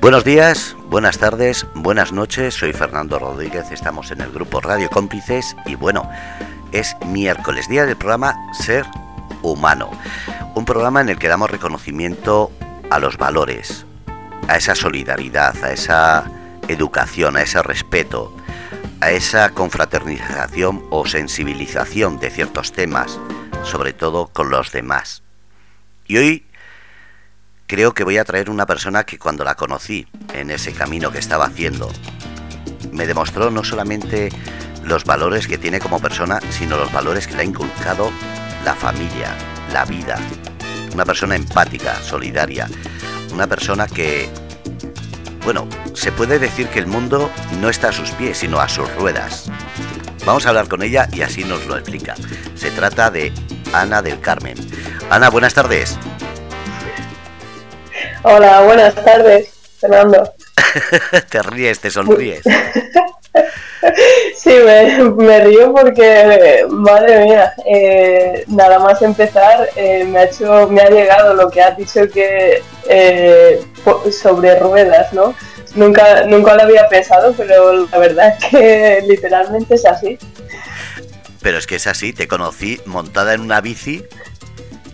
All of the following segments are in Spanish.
Buenos días, buenas tardes, buenas noches. Soy Fernando Rodríguez, estamos en el grupo Radio Cómplices y bueno, es miércoles, día del programa Ser Humano. Un programa en el que damos reconocimiento a los valores, a esa solidaridad, a esa educación, a ese respeto, a esa confraternización o sensibilización de ciertos temas, sobre todo con los demás. Y hoy creo que voy a traer una persona que cuando la conocí en ese camino que estaba haciendo, me demostró no solamente los valores que tiene como persona, sino los valores que le ha inculcado la familia, la vida. Una persona empática, solidaria, una persona que, bueno, se puede decir que el mundo no está a sus pies, sino a sus ruedas. Vamos a hablar con ella y así nos lo explica. Se trata de Ana del Carmen. Ana, buenas tardes. Hola, buenas tardes, Fernando. te ríes, te sonríes. sí, me, río porque, madre mía, eh, nada más empezar, eh, me, ha hecho, me ha llegado lo que has dicho que eh, sobre ruedas, ¿no? Nunca, nunca lo había pensado, pero la verdad es que literalmente es así. Pero es que es así, te conocí montada en una bici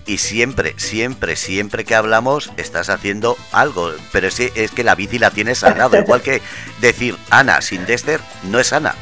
y siempre, siempre, siempre que hablamos estás haciendo algo, pero es, es que la bici la tienes al lado, igual que decir Ana sin Dexter no es Ana.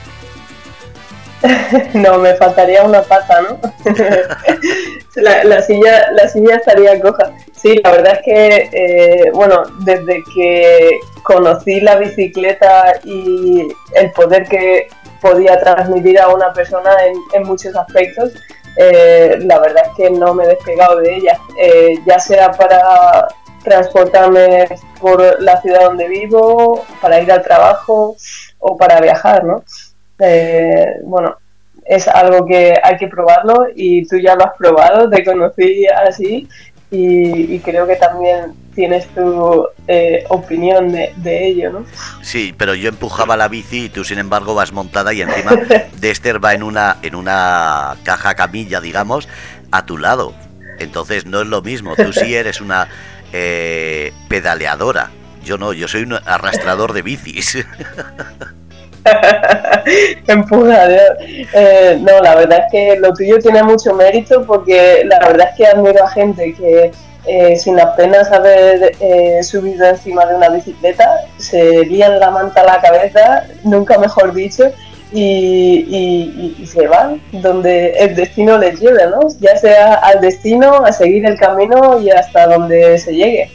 No, me faltaría una pata, ¿no? la, silla, la silla estaría coja. Sí, la verdad es que, eh, bueno, desde que conocí la bicicleta y el poder que podía transmitir a una persona en, en muchos aspectos, eh, la verdad es que no me he despegado de ella, eh, ya sea para transportarme por la ciudad donde vivo, para ir al trabajo o para viajar, ¿no? Eh, bueno, es algo que hay que probarlo y tú ya lo has probado, te conocí así y, creo que también tienes tu eh, opinión de, ello, ¿no? Sí, pero yo empujaba la bici y tú sin embargo vas montada y encima Dexter va en una, en una caja camilla, digamos, a tu lado. Entonces no es lo mismo, tú sí eres una eh, pedaleadora. Yo no, yo soy un arrastrador de bicis. Empuja. Eh, no, la verdad es que lo tuyo tiene mucho mérito porque la verdad es que admiro a gente que eh, sin apenas haber eh, subido encima de una bicicleta se lían la manta a la cabeza, nunca mejor dicho, y, se van donde el destino les lleve, ¿no? Ya sea al destino, a seguir el camino y hasta donde se llegue.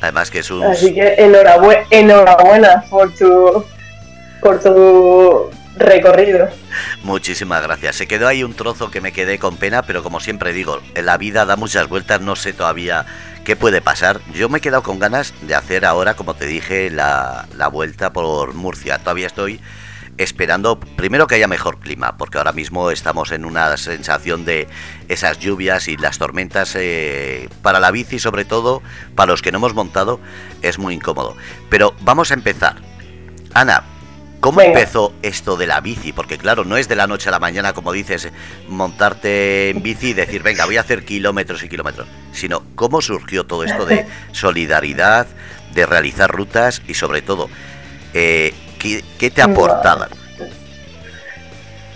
Además que es un... Así que enhorabuena, enhorabuena por tu por tu recorrido. Muchísimas gracias. Se quedó ahí un trozo que me quedé con pena, pero como siempre digo, la vida da muchas vueltas, no sé todavía qué puede pasar. Yo me he quedado con ganas de hacer ahora, como te dije, la, la vuelta por Murcia. Todavía estoy esperando primero que haya mejor clima, porque ahora mismo estamos en una sensación de esas lluvias y las tormentas eh, para la bici, sobre todo para los que no hemos montado, es muy incómodo. Pero vamos a empezar. Ana, ¿Cómo empezó esto de la bici? Porque claro, no es de la noche a la mañana, como dices, montarte en bici y decir, venga, voy a hacer kilómetros y kilómetros, sino cómo surgió todo esto de solidaridad, de realizar rutas y sobre todo, eh, ¿qué, te aportaban?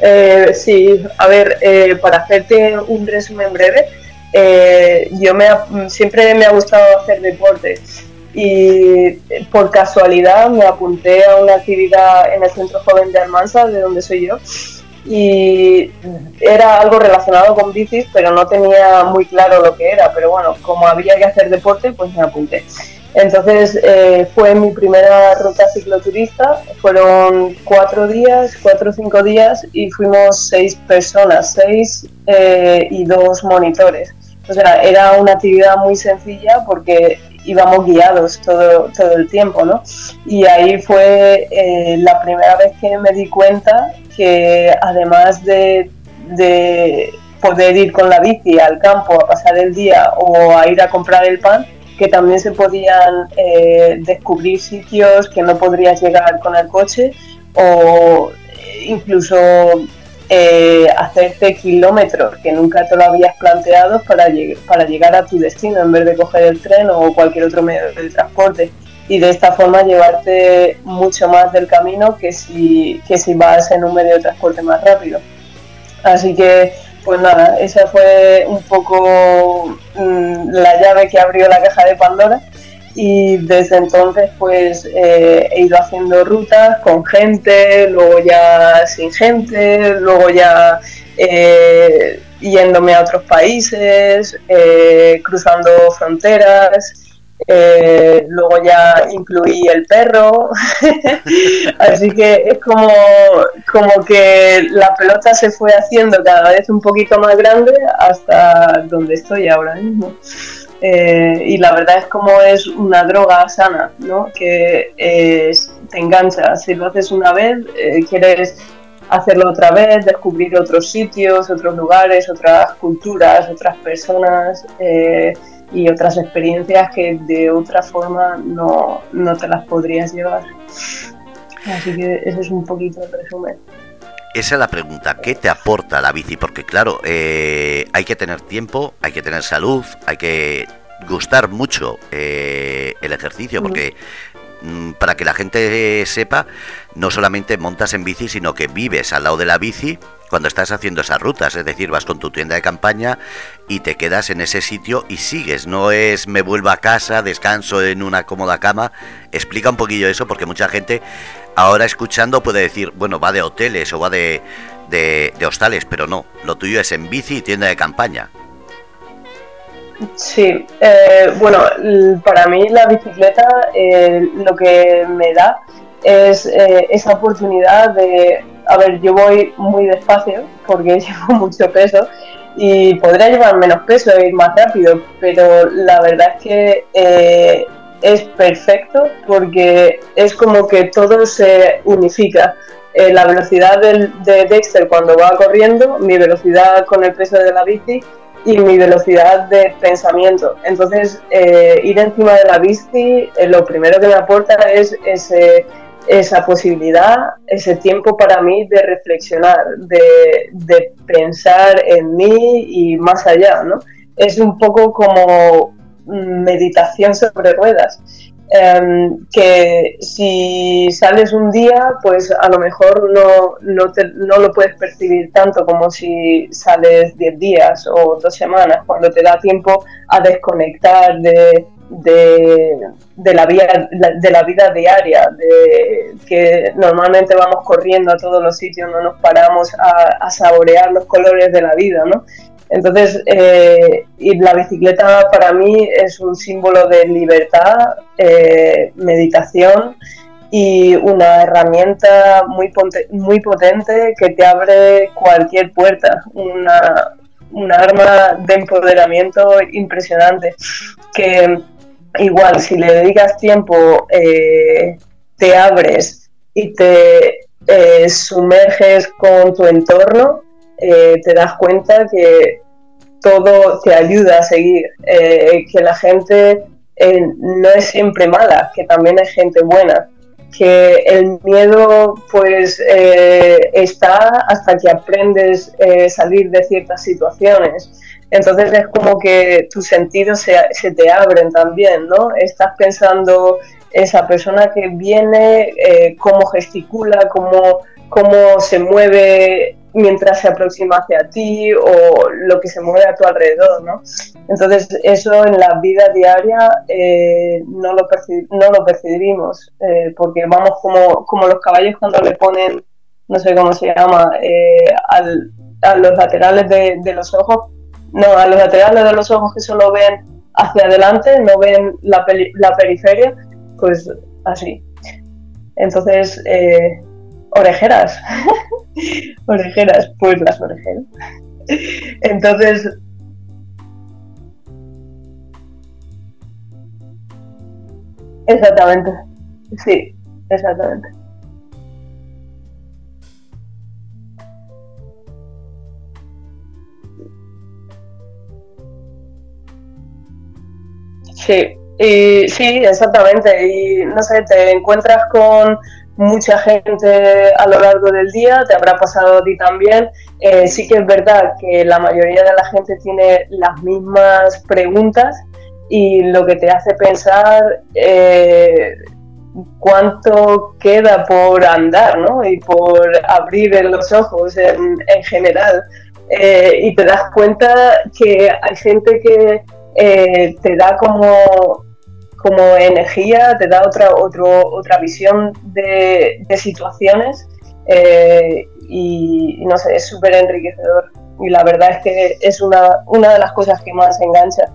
Eh, sí, a ver, eh, para hacerte un resumen breve, eh, yo me siempre me ha gustado hacer deporte y por casualidad me apunté a una actividad en el Centro Joven de Almansa, de donde soy yo, y era algo relacionado con bicis, pero no tenía muy claro lo que era, pero bueno, como había que hacer deporte, pues me apunté. Entonces eh, fue mi primera ruta cicloturista, fueron cuatro días, cuatro o cinco días y fuimos seis personas, seis eh, y dos monitores. O sea, era una actividad muy sencilla porque íbamos guiados todo, todo el tiempo, ¿no? Y ahí fue eh, la primera vez que me di cuenta que además de, poder ir con la bici al campo a pasar el día o a ir a comprar el pan, que también se podían eh, descubrir sitios que no podrías llegar con el coche o incluso eh, hacerte kilómetros que nunca te lo habías planteado para, para llegar a tu destino en vez de coger el tren o cualquier otro medio de transporte. y de esta forma llevarte mucho más del camino que si, que si vas en un medio de transporte más rápido. Así que, pues nada, esa fue un poco mm, la llave que abrió la caja de Pandora y desde entonces pues eh, he ido haciendo rutas con gente, luego ya sin gente, luego ya eh, yéndome a otros países, eh, cruzando fronteras. luego ya incluí el perro, así que es como, como que la pelota se fue haciendo cada vez un poquito más grande hasta donde estoy ahora mismo. Eh, y la verdad es como es una droga sana, ¿no? que te engancha. Si lo haces una vez, eh, quieres hacerlo otra vez, descubrir otros sitios, otros lugares, otras culturas, otras personas eh, y otras experiencias que de otra forma no, no te las podrías llevar. Así que ese es un poquito el resumen. Esa es la pregunta, ¿qué te aporta la bici? Porque claro, eh, hay que tener tiempo, hay que tener salud, hay que gustar mucho eh, el ejercicio, porque mm, para que la gente sepa, no solamente montas en bici, sino que vives al lado de la bici cuando estás haciendo esas rutas, es decir, vas con tu tienda de campaña y te quedas en ese sitio y sigues, no es me vuelvo a casa, descanso en una cómoda cama, explica un poquillo eso porque mucha gente ahora escuchando puede decir, bueno, va de hoteles o va de, de, hostales, pero no, lo tuyo es en bici y tienda de campaña. Sí, eh, bueno, para mí la bicicleta eh, lo que me da es eh, esa oportunidad de, a ver, yo voy muy despacio porque llevo mucho peso y podría llevar menos peso e ir más rápido, pero la verdad es que es perfecto porque es como que todo se unifica. Eh, la velocidad de Dexter cuando va corriendo, mi velocidad con el peso de la bici y mi velocidad de pensamiento. Entonces, eh, ir encima de la bici, eh, lo primero que me aporta es ese, esa posibilidad, ese tiempo para mí de reflexionar, de, de pensar en mí y más allá, ¿no? Es un poco como meditación sobre ruedas. Em, que si sales un día, pues a lo mejor no, no, no, lo puedes percibir tanto como si sales 10 días o dos semanas, cuando te da tiempo a desconectar de, de, la, vida, de la vida diaria, de que normalmente vamos corriendo a todos los sitios, no nos paramos a, saborear los colores de la vida, ¿no? Entonces, eh, y la bicicleta para mí es un símbolo de libertad, eh, meditación y una herramienta muy, muy potente que te abre cualquier puerta, una, arma de empoderamiento impresionante que igual si le dedicas tiempo eh, te abres y te sumerges con tu entorno eh, te das cuenta que todo te ayuda a seguir, eh, que la gente eh, no es siempre mala, que también hay gente buena, que el miedo pues está hasta que aprendes a salir de ciertas situaciones. Entonces es como que tus sentidos se, te abren también, ¿no? Estás pensando esa persona que viene, cómo gesticula, cómo, cómo se mueve mientras se aproxima hacia ti o lo que se mueve a tu alrededor, ¿no? Entonces eso en la vida diaria eh, no, lo percibimos eh, porque vamos como, como los caballos cuando le ponen, no sé cómo se llama, eh, a los laterales de, los ojos, no, a los laterales de los ojos que solo ven hacia adelante, no ven la, la periferia, pues así. Entonces, orejeras. orejeras, pues las orejeras. Entonces, exactamente, sí, exactamente. Sí, y, sí, exactamente. Y no sé, te encuentras con mucha gente a lo largo del día, te habrá pasado a ti también. Eh, sí que es verdad que la mayoría de la gente tiene las mismas preguntas y lo que te hace pensar eh, cuánto queda por andar ¿no? y por abrir los ojos en, general. Eh, y te das cuenta que hay gente que eh, te da como, como energía, te da otra, otro, otra visión de, situaciones y, no sé, es súper enriquecedor. Y la verdad es que es una, una de las cosas que más engancha.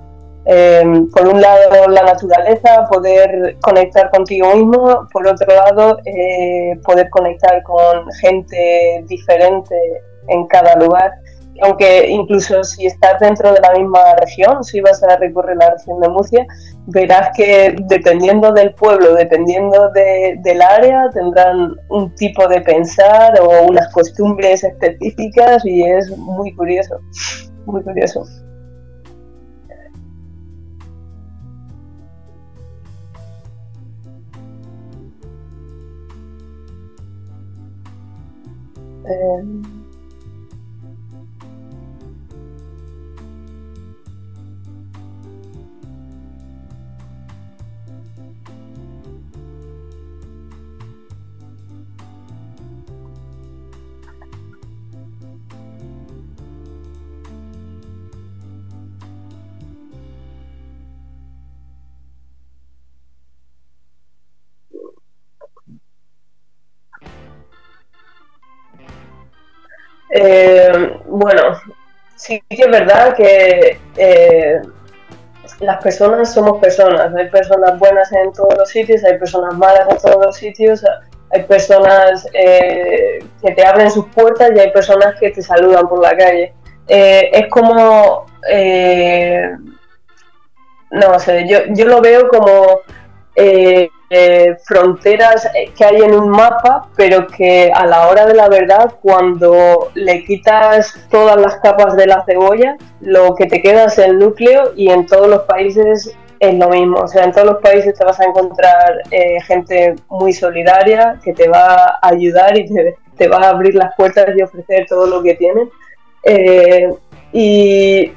Eh, por un lado la naturaleza, poder conectar contigo mismo, por otro lado eh, poder conectar con gente diferente en cada lugar. Aunque incluso si estás dentro de la misma región, si vas a recorrer la región de Murcia, verás que dependiendo del pueblo, dependiendo del área, tendrán un tipo de pensar o unas costumbres específicas y es muy curioso, muy curioso. Um, Eh, bueno, sí que es verdad que eh, las personas somos personas. Hay personas buenas en todos los sitios, hay personas malas en todos los sitios, hay personas eh, que te abren sus puertas y hay personas que te saludan por la calle. es como... no sé, yo, yo lo veo como eh, fronteras que hay en un mapa, pero que a la hora de la verdad, cuando le quitas todas las capas de la cebolla, lo que te queda es el núcleo y en todos los países es lo mismo. O sea, en todos los países te vas a encontrar eh, gente muy solidaria que te va a ayudar y te, va a abrir las puertas y ofrecer todo lo que tienen. Eh, y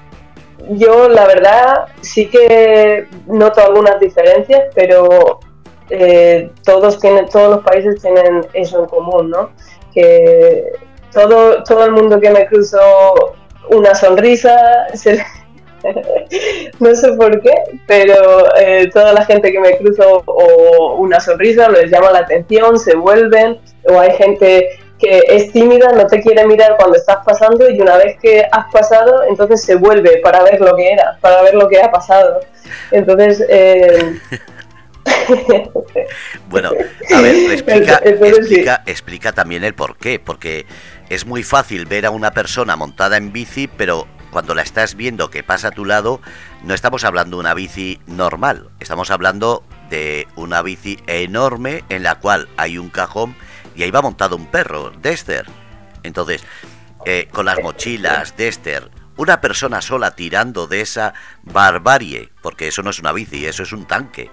yo, la verdad, sí que noto algunas diferencias, pero eh, todos, tienen, todos los países tienen eso en común, ¿no? Que todo, todo el mundo que me cruzo una sonrisa, no sé por qué, pero eh, toda la gente que me cruzo o una sonrisa les llama la atención, se vuelven, o hay gente que es tímida, no te quiere mirar cuando estás pasando y una vez que has pasado, entonces se vuelve para ver lo que era, para ver lo que ha pasado. Entonces, eh, bueno, a ver, explica, explica, explica también el por qué, porque es muy fácil ver a una persona montada en bici, pero cuando la estás viendo que pasa a tu lado, no estamos hablando de una bici normal, estamos hablando de una bici enorme en la cual hay un cajón y ahí va montado un perro, Dexter. Entonces, eh, con las mochilas, Dexter, una persona sola tirando de esa barbarie, porque eso no es una bici, eso es un tanque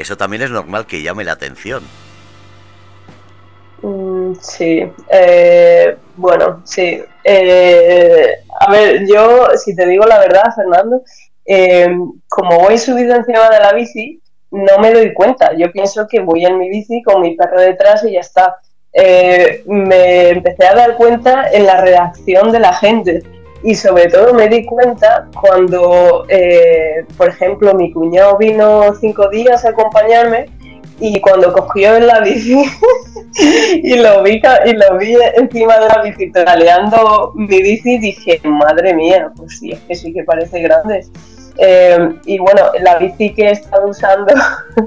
eso también es normal que llame la atención. Mm, sí, eh, bueno, sí. Eh, a ver, yo, si te digo la verdad, Fernando, eh, como voy subido encima de la bici, no me doy cuenta. Yo pienso que voy en mi bici con mi perro detrás y ya está. me empecé a dar cuenta en la reacción de la gente y sobre todo me di cuenta cuando, eh, por ejemplo, mi cuñado vino cinco días a acompañarme y cuando cogió en la bici y lo vi y lo vi encima de la bici traleando mi bici dije madre mía pues sí es que sí que parece grande eh, y bueno la bici que he estado usando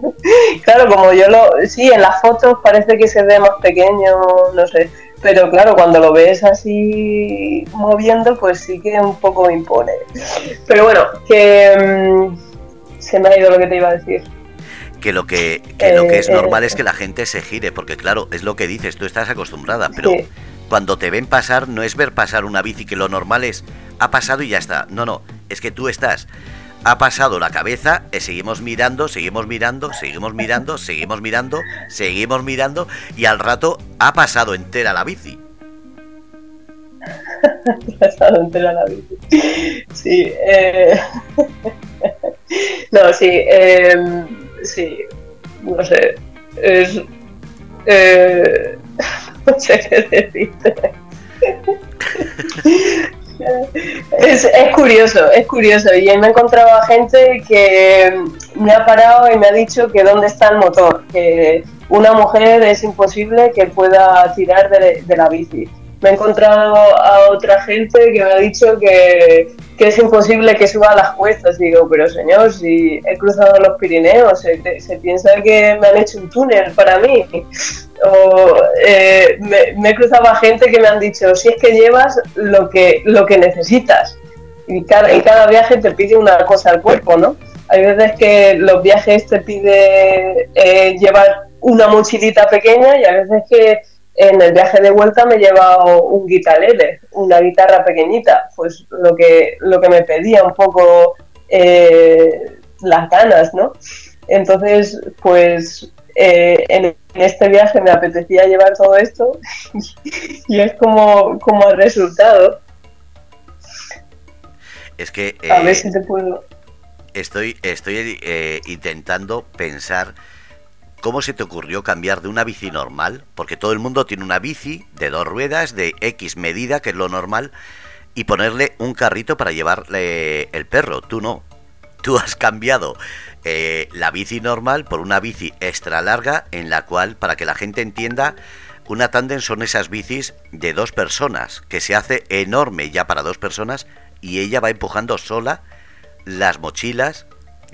claro como yo lo sí en las fotos parece que se ve más pequeño no sé pero claro, cuando lo ves así moviendo, pues sí que un poco me impone. Pero bueno, que mm, se me ha ido lo que te iba a decir. Que lo que, lo que es eh, normal es que la gente se gire, porque claro, es lo que dices, tú estás acostumbrada, pero cuando te ven pasar no es ver pasar una bici, que lo normal es, ha pasado y ya está. No, no, es que tú estás ha pasado la cabeza, y seguimos mirando, seguimos mirando, seguimos mirando, seguimos mirando, seguimos mirando y al rato ha pasado entera la bici. ha pasado entera la bici. Sí. Eh, no, sí, em, sí, no sé, es... Eh, no sé qué decirte. Es, es, curioso, es curioso. Y me he encontrado a gente que me ha parado y me ha dicho que dónde está el motor, que una mujer es imposible que pueda tirar de, la bici. Me he encontrado a otra gente que me ha dicho que, que es imposible que suba las cuestas. Digo, pero señor, si he cruzado los Pirineos, se, se piensa que me han hecho un túnel para mí o eh, me, he cruzado a gente que me han dicho, si es que llevas lo que, lo que necesitas. Y cada, en cada viaje te pide una cosa al cuerpo, ¿no? Hay veces que los viajes te pide eh, llevar una mochilita pequeña y a veces que en el viaje de vuelta me he llevado un guitarrele, una guitarra pequeñita, pues lo que, lo que me pedía un poco eh, las ganas, ¿no? Entonces, pues en en este viaje me apetecía llevar todo esto y es como, como el resultado. Es que... a ver eh, si te puedo... Estoy, estoy eh, intentando pensar cómo se te ocurrió cambiar de una bici normal, porque todo el mundo tiene una bici de dos ruedas, de X medida, que es lo normal, y ponerle un carrito para llevarle el perro. Tú no. Tú has cambiado eh, la bici normal por una bici extra larga en la cual, para que la gente entienda, una tándem son esas bicis de dos personas, que se hace enorme ya para dos personas y ella va empujando sola las mochilas,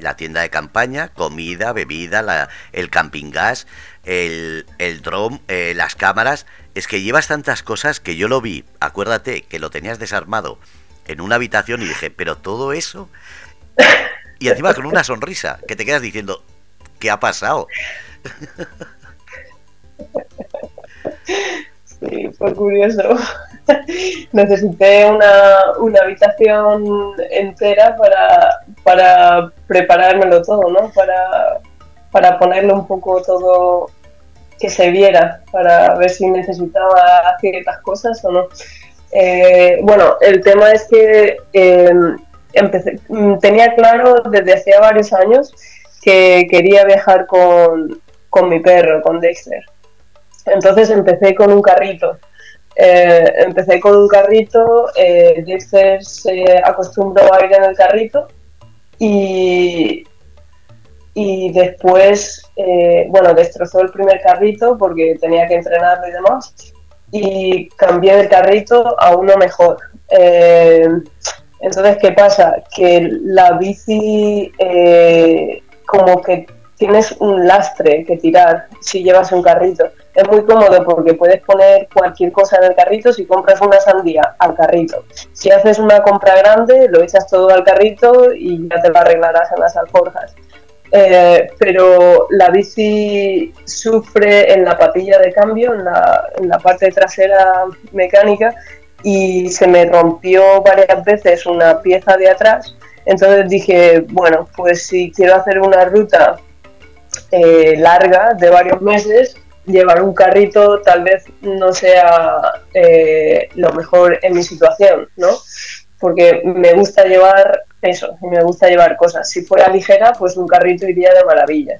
la tienda de campaña, comida, bebida, la, el camping gas, el, el drone, eh, las cámaras. Es que llevas tantas cosas que yo lo vi, acuérdate que lo tenías desarmado en una habitación y dije, pero todo eso y encima con una sonrisa, que te quedas diciendo, ¿qué ha pasado? Sí, fue curioso. Necesité una, una habitación entera para, para preparármelo todo, ¿no? Para, para ponerlo un poco todo que se viera, para ver si necesitaba ciertas cosas o no. Eh, bueno, el tema es que eh, empecé, mm, tenía claro desde hacía varios años que quería viajar con, mi perro, con Dexter. Entonces empecé con un carrito. Eh, empecé con un carrito, eh, Dexter se acostumbró a ir en el carrito y, y después, eh, bueno, destrozó el primer carrito porque tenía que entrenarlo y demás y cambié el carrito a uno mejor. Entonces, ¿qué pasa? Que la bici eh, como que tienes un lastre que tirar si llevas un carrito. Es muy cómodo porque puedes poner cualquier cosa en el carrito si compras una sandía al carrito. Si haces una compra grande, lo echas todo al carrito y ya te lo arreglarás en las alforjas. Eh, pero la bici sufre en la patilla de cambio, en la, en la parte trasera mecánica, y se me rompió varias veces una pieza de atrás. Entonces dije, bueno, pues si quiero hacer una ruta eh, larga de varios meses, llevar un carrito tal vez no sea eh, lo mejor en mi situación, ¿no? Porque me gusta llevar eso, me gusta llevar cosas. Si fuera ligera, pues un carrito iría de maravilla.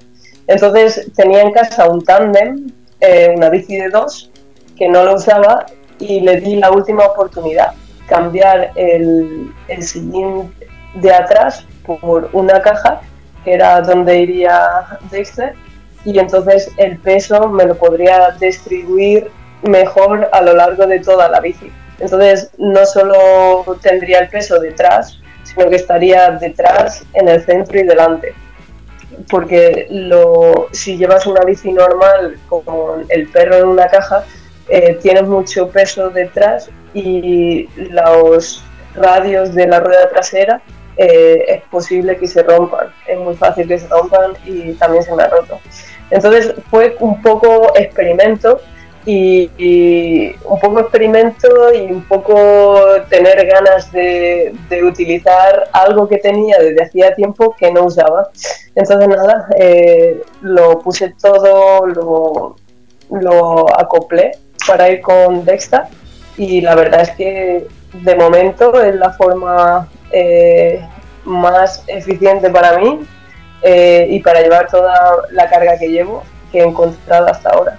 Entonces tenía en casa un tándem, eh, una bici de dos, que no lo usaba y le di la última oportunidad, cambiar el, el sillín de atrás por una caja, que era donde iría Dexter, y entonces el peso me lo podría distribuir mejor a lo largo de toda la bici. Entonces no solo tendría el peso detrás, sino que estaría detrás, en el centro y delante. Porque lo, si llevas una bici normal con el perro en una caja, eh, tiene mucho peso detrás y los radios de la rueda trasera eh, es posible que se rompan, es muy fácil que se rompan y también se me ha roto. Entonces fue un poco experimento y, un poco experimento y un poco tener ganas de, utilizar algo que tenía desde hacía tiempo que no usaba. Entonces nada, eh, lo puse todo, lo, lo acoplé para ir con Dexta y la verdad es que de momento es la forma eh, más eficiente para mí eh, y para llevar toda la carga que llevo que he encontrado hasta ahora.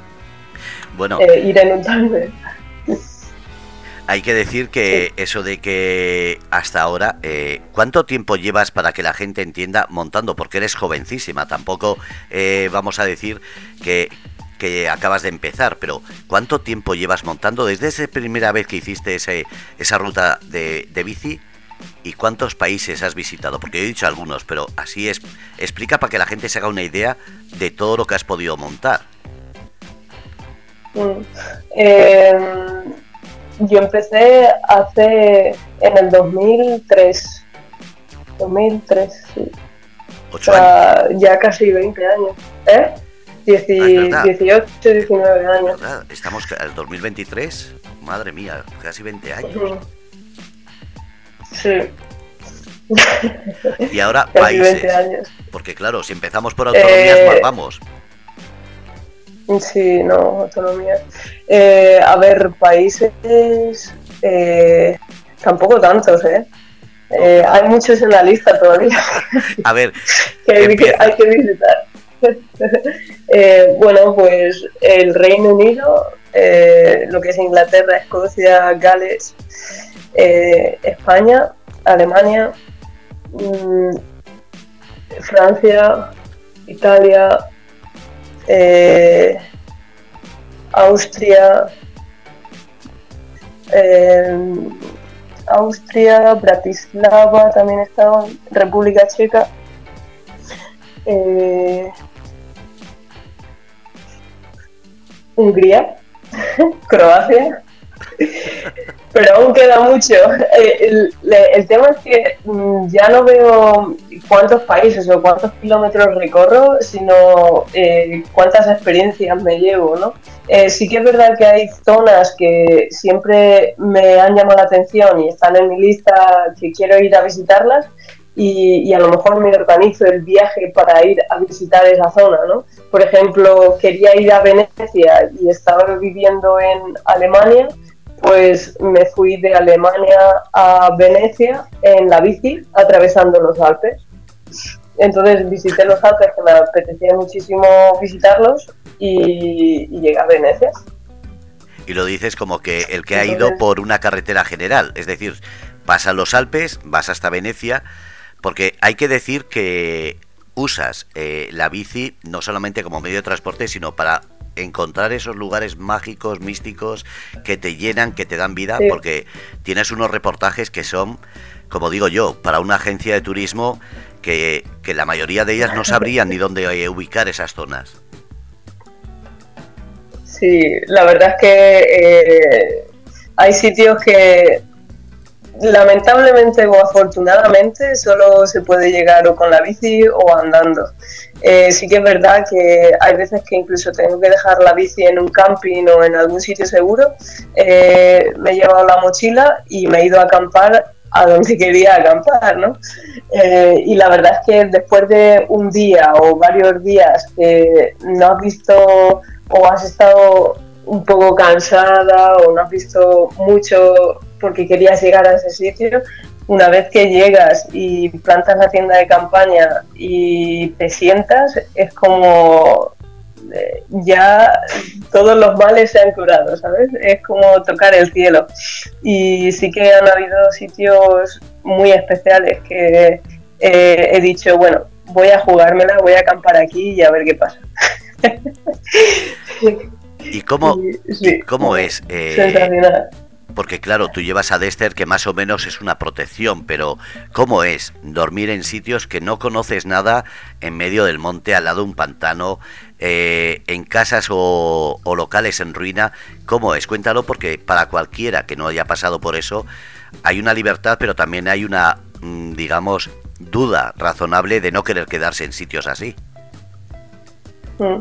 Bueno, eh, ir en un. Hay que decir que eso de que hasta ahora, eh, ¿cuánto tiempo llevas para que la gente entienda montando? Porque eres jovencísima, tampoco vamos a decir que, que, acabas de empezar, pero ¿cuánto tiempo llevas montando desde esa primera vez que hiciste ese, esa ruta de, de bici? ¿Y cuántos países has visitado? Porque he dicho algunos, pero así es. Explica para que la gente se haga una idea de todo lo que has podido montar. Mm. Eh, yo empecé hace en el 2003. 2003, sí. O sea, ya casi 20 años. ¿Eh? 18, 19 años. Estamos en el 2023. Madre mía, casi 20 años. Sí. Y ahora países. Años. Porque claro, si empezamos por autonomías, eh, vamos. Sí, no, autonomía. Eh, a ver, países, eh, tampoco tantos, ¿eh? ¿eh? Hay muchos en la lista todavía. A ver, que hay, que, hay, que, visitar. bueno, pues el Reino Unido, lo que es Inglaterra, Escocia, Gales, España, Alemania, mmm, Francia, Italia, eh, Austria, eh, Austria, Bratislava, también estaba, República Checa, eh, Hungría, Croacia, pero aún queda mucho. Eh, el, tema es que mm, ya no veo cuántos países o cuántos kilómetros recorro, sino eh, cuántas experiencias me llevo, ¿no? Eh, sí que es verdad que hay zonas que siempre me han llamado la atención y están en mi lista que quiero ir a visitarlas y, y a lo mejor me organizo el viaje para ir a visitar esa zona, ¿no? Por ejemplo, quería ir a Venecia y estaba viviendo en Alemania pues me fui de Alemania a Venecia en la bici, atravesando los Alpes. Entonces visité los Alpes, que me apetecía muchísimo visitarlos, y, llegué a Venecia. Y lo dices como que el que ha ido por una carretera general, es decir, pasas los Alpes, vas hasta Venecia, porque hay que decir que usas eh, la bici no solamente como medio de transporte, sino para encontrar esos lugares mágicos, místicos, que te llenan, que te dan vida, porque tienes unos reportajes que son, como digo yo, para una agencia de turismo que, la mayoría de ellas no sabrían ni dónde ubicar esas zonas. Sí, la verdad es que eh, hay sitios que lamentablemente o afortunadamente solo se puede llegar o con la bici o andando. Eh, sí que es verdad que hay veces que incluso tengo que dejar la bici en un camping o en algún sitio seguro. Eh, me he llevado la mochila y me he ido a acampar a donde quería acampar, ¿no? Eh, y la verdad es que después de un día o varios días que no has visto o has estado un poco cansada o no has visto mucho porque querías llegar a ese sitio, una vez que llegas y plantas la tienda de campaña y te sientas, es como eh, ya todos los males se han curado, ¿sabes? Es como tocar el cielo. Y sí que han habido sitios muy especiales que eh, he dicho, bueno, voy a jugármela, voy a acampar aquí y a ver qué pasa. ¿Y cómo, cómo es? Eh, porque claro, tú llevas a Dexter que más o menos es una protección, pero ¿cómo es dormir en sitios que no conoces nada en medio del monte, al lado de un pantano, eh, en casas o, locales en ruina? ¿Cómo es? Cuéntalo porque para cualquiera que no haya pasado por eso, hay una libertad, pero también hay una, mm, digamos, duda razonable de no querer quedarse en sitios así. Mm.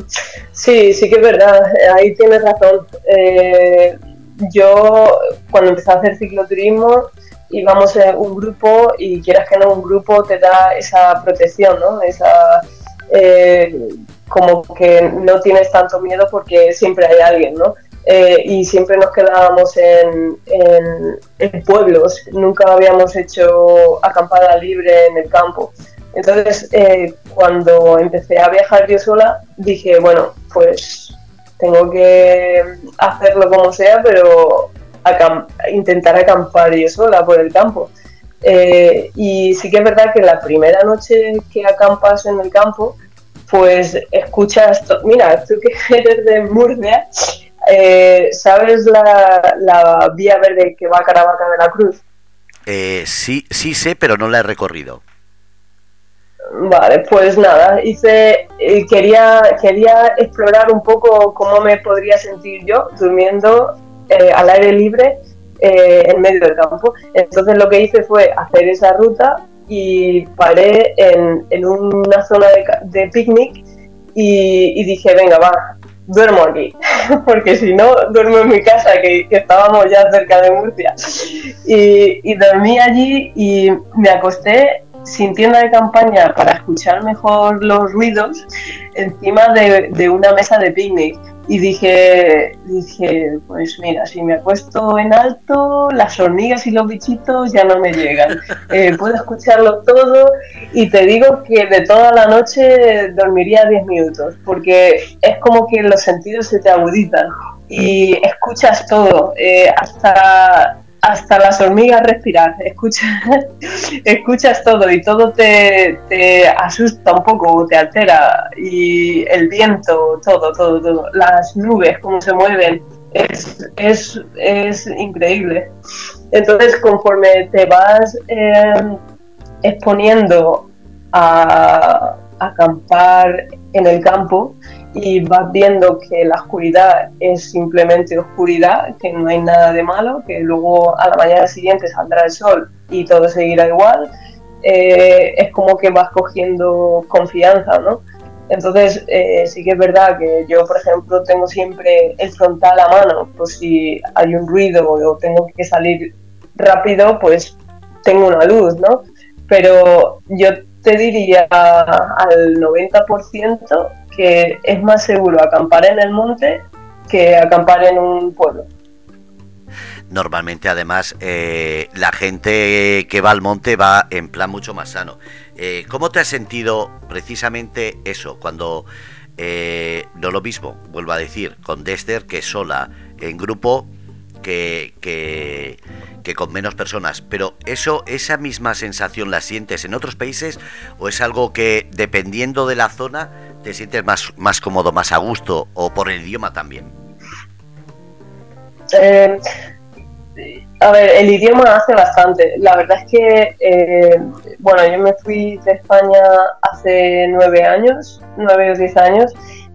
Sí, sí que es verdad, ahí tienes razón. Eh, yo cuando empecé a hacer cicloturismo íbamos en un grupo y quieras que no, un grupo te da esa protección, ¿no? Esa, eh, como que no tienes tanto miedo porque siempre hay alguien, ¿no? eh, y siempre nos quedábamos en, en, pueblos, nunca habíamos hecho acampada libre en el campo. Entonces, eh, cuando empecé a viajar yo sola, dije, bueno, pues tengo que hacerlo como sea, pero intentar acampar yo sola por el campo. Eh, y sí que es verdad que la primera noche que acampas en el campo, pues escuchas, mira, tú que eres de Murcia, eh, ¿sabes la, vía verde que va a Caravaca de la Cruz? Eh, sí, sí sé, pero no la he recorrido. Vale, pues nada, hice, quería, quería explorar un poco cómo me podría sentir yo durmiendo al aire libre en medio del campo. Entonces lo que hice fue hacer esa ruta y paré en, en una zona de, de picnic y, dije, venga, va, duermo aquí, porque si no, duermo en mi casa, que, estábamos ya cerca de Murcia. Y, dormí allí y me acosté sin tienda de campaña para escuchar mejor los ruidos encima de, de una mesa de picnic y dije, dije, pues mira, si me acuesto en alto, las hormigas y los bichitos ya no me llegan. Eh, puedo escucharlo todo y te digo que de toda la noche dormiría 10 minutos, porque es como que los sentidos se te agudizan y escuchas todo, eh, hasta hasta las hormigas respirar, escuchas, escuchas todo y todo te, asusta un poco, te altera. Y el viento, todo, todo, todo, las nubes, cómo se mueven, es, es, es increíble. Entonces, conforme te vas eh, exponiendo a acampar en el campo, y vas viendo que la oscuridad es simplemente oscuridad, que no hay nada de malo, que luego a la mañana siguiente saldrá el sol y todo seguirá igual, eh, es como que vas cogiendo confianza, ¿no? Entonces, eh, sí que es verdad que yo, por ejemplo, tengo siempre el frontal a mano, pues si hay un ruido o tengo que salir rápido, pues tengo una luz, ¿no? Pero yo te diría al 90% que es más seguro acampar en el monte que acampar en un pueblo. Normalmente, además, eh, la gente que va al monte va en plan mucho más sano. Eh, ¿Cómo te has sentido precisamente eso cuando eh, no lo mismo, vuelvo a decir, con Dexter que sola, en grupo, que, que, que, con menos personas. Pero eso, esa misma sensación la sientes en otros países o es algo que dependiendo de la zona te sientes más, más cómodo, más a gusto o por el idioma también? Eh, a ver, el idioma hace bastante. La verdad es que, eh, bueno, yo me fui de España hace nueve años, nueve o diez años,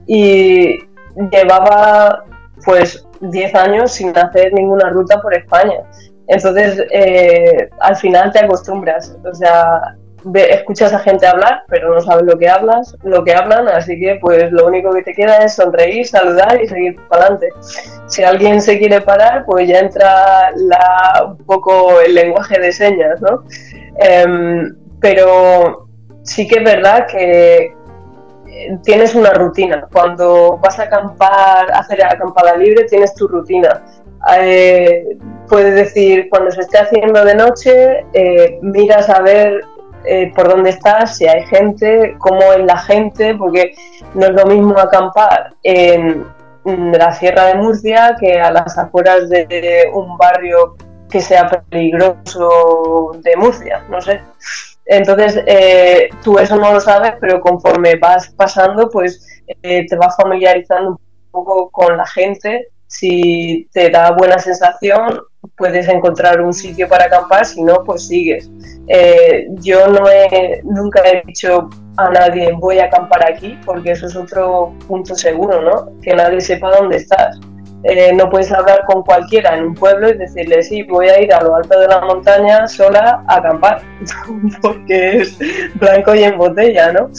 y llevaba pues diez años sin hacer ninguna ruta por España. Entonces, eh, al final te acostumbras. O sea, escuchas a gente hablar, pero no sabes lo que hablas, lo que hablan, así que pues lo único que te queda es sonreír, saludar y seguir para adelante. Si alguien se quiere parar, pues ya entra la, un poco el lenguaje de señas, ¿no? Em, pero sí que es verdad que eh, tienes una rutina. Cuando vas a acampar, a hacer acampada libre, tienes tu rutina. Eh, puedes decir, cuando se esté haciendo de noche, eh, miras a ver eh, por dónde estás, si hay gente, cómo es la gente, porque no es lo mismo acampar en la Sierra de Murcia que a las afueras de un barrio que sea peligroso de Murcia, no sé. Entonces, eh, tú eso no lo sabes, pero conforme vas pasando, pues te vas familiarizando un poco con la gente. Si te da buena sensación, puedes encontrar un sitio para acampar, si no, pues sigues. Eh, yo no he, nunca he dicho a nadie voy a acampar aquí, porque eso es otro punto seguro, ¿no? Que nadie sepa dónde estás. Eh, no puedes hablar con cualquiera en un pueblo y decirle, sí, voy a ir a lo alto de la montaña sola a acampar, porque es blanco y en botella, ¿no?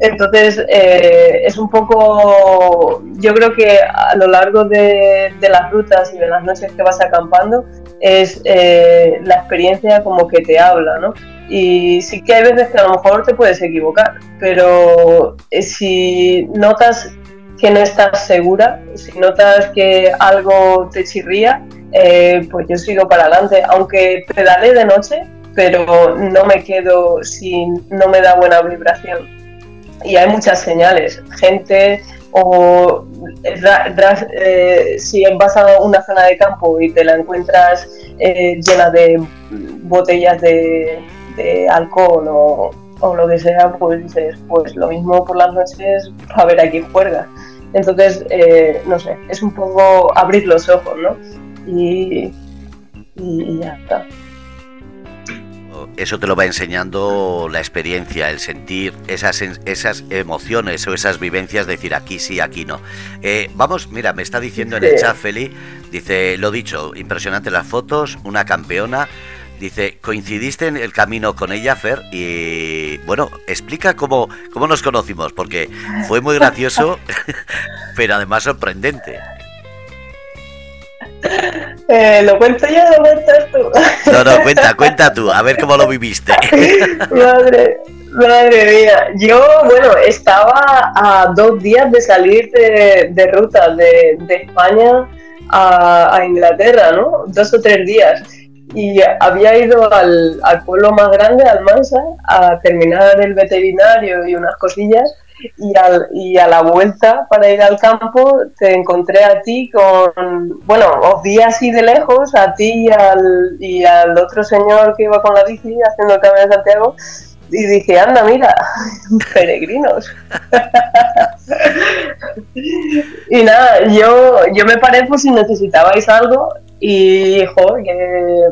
Entonces, eh, es un poco, yo creo que a lo largo de, las rutas y de las noches que vas acampando, es eh, la experiencia como que te habla, ¿no? Y sí que hay veces que a lo mejor te puedes equivocar, pero si notas que no estás segura, si notas que algo te chirría, eh, pues yo sigo para adelante. Aunque pedale de noche, pero no me quedo si no me da buena vibración. Y hay muchas señales. Gente o eh, si vas a una zona de campo y te la encuentras eh, llena de botellas de, alcohol o, lo que sea, pues pues lo mismo por las noches a ver a quién juega. Entonces, eh, no sé, es un poco abrir los ojos, ¿no? y ya está eso te lo va enseñando la experiencia, el sentir esas, esas emociones o esas vivencias, decir aquí sí, aquí no. Eh, vamos, mira, me está diciendo en el chat Feli, dice, lo dicho, impresionante las fotos, una campeona. Dice, coincidiste en el camino con ella, Fer, y bueno, explica cómo, cómo nos conocimos, porque fue muy gracioso, pero además sorprendente. Eh, ¿Lo cuento yo o lo cuentas tú? No, no, cuenta, cuenta tú, a ver cómo lo viviste. madre, madre mía. Yo, bueno, estaba a dos días de salir de, ruta de, España a, Inglaterra, ¿no? Dos o tres días. Y había ido al, pueblo más grande, Almansa, a terminar el veterinario y unas cosillas y, al, y a la vuelta para ir al campo te encontré a ti con, bueno, os vi así de lejos, a ti y al, y al otro señor que iba con la bici haciendo el camino de Santiago y dije, anda, mira, peregrinos. y nada, yo, yo me paré por si necesitabais algo y, que,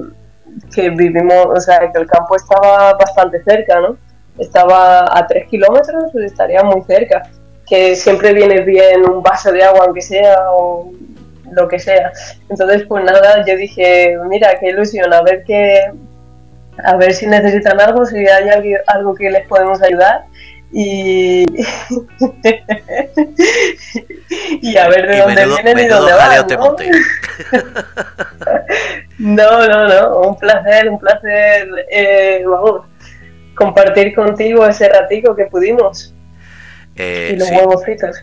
que vivimos, o sea, que el campo estaba bastante cerca, ¿no? estaba a tres kilómetros, pues estaría muy cerca. Que siempre viene bien un vaso de agua, aunque sea, o lo que sea. Entonces, pues nada, yo dije, mira, qué ilusión, a ver qué, a ver si necesitan algo, si hay algo que les podemos ayudar. Y, y a ver de dónde vienen y dónde van. ¿no? no, no, un placer, un placer, eh, vamos, compartir contigo ese ratico que pudimos. Eh, y los huevos fritos.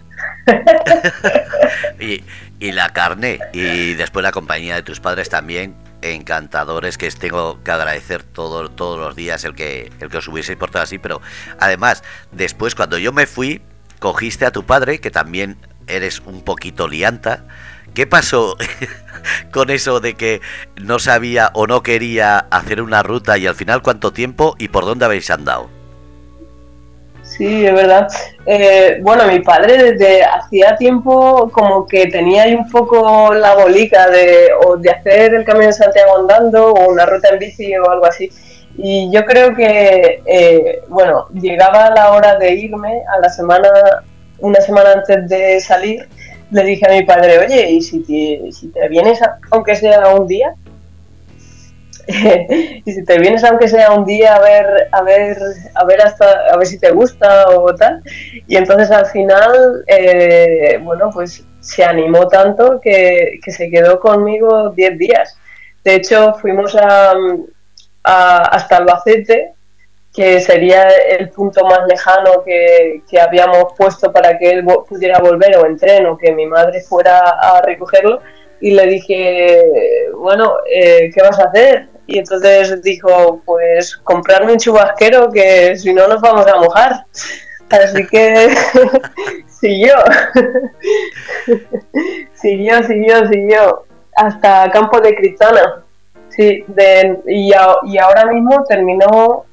y, la carne, y después la compañía de tus padres también, encantadores, que tengo que agradecer todo, todos los días el que, el que os hubieseis portado así, pero además, después cuando yo me fui, cogiste a tu padre, que también eres un poquito lianta, ¿Qué pasó con eso de que no sabía o no quería hacer una ruta y al final cuánto tiempo y por dónde habéis andado? Sí, es verdad. Eh, bueno, mi padre desde hacía tiempo como que tenía ahí un poco la bolica de, o de hacer el Camino de Santiago andando o una ruta en bici o algo así. Y yo creo que, eh, bueno, llegaba la hora de irme a la semana, una semana antes de salir le dije a mi padre, oye, ¿y si te, si te vienes, aunque sea un día? y si te vienes aunque sea un día a ver a ver a ver hasta a ver si te gusta o tal y entonces al final eh, bueno pues se animó tanto que, que se quedó conmigo 10 días de hecho fuimos a, a, hasta Albacete que sería el punto más lejano que, habíamos puesto para que él pudiera volver o en tren o que mi madre fuera a recogerlo. Y le dije, bueno, eh, ¿qué vas a hacer? Y entonces dijo, pues comprarme un chubasquero que si no nos vamos a mojar. Así que siguió, siguió, siguió, siguió, hasta Campo de Cristana. Sí, y, y ahora mismo terminó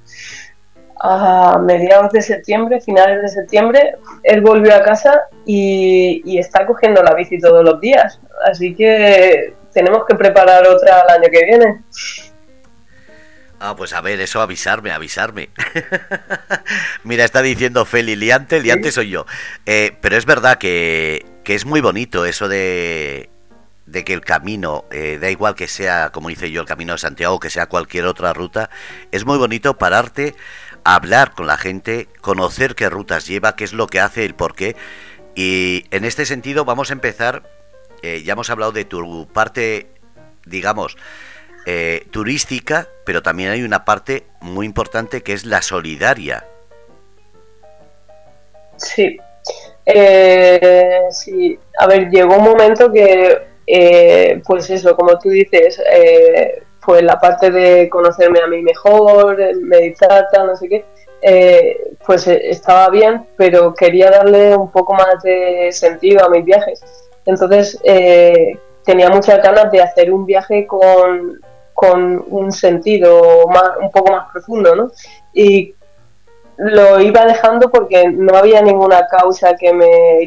a mediados de septiembre, finales de septiembre, él volvió a casa y, está cogiendo la bici todos los días. Así que tenemos que preparar otra el año que viene. Ah, pues a ver, eso avisarme, avisarme. Mira, está diciendo Feli, liante, liante soy yo. Eh, pero es verdad que, que, es muy bonito eso de, de que el camino, eh, da igual que sea, como hice yo, el camino de Santiago, que sea cualquier otra ruta, es muy bonito pararte hablar con la gente, conocer qué rutas lleva, qué es lo que hace, el por qué. Y en este sentido vamos a empezar, eh, ya hemos hablado de tu parte, digamos, eh, turística, pero también hay una parte muy importante que es la solidaria. Sí, Eh, sí, a ver, llegó un momento que, eh, pues eso, como tú dices, eh, pues la parte de conocerme a mí mejor, meditar, tal, no sé qué, eh, pues estaba bien, pero quería darle un poco más de sentido a mis viajes. Entonces tenía muchas ganas de hacer un viaje con, con un sentido más, un poco más profundo, ¿no? Y lo iba dejando porque no había ninguna causa que me,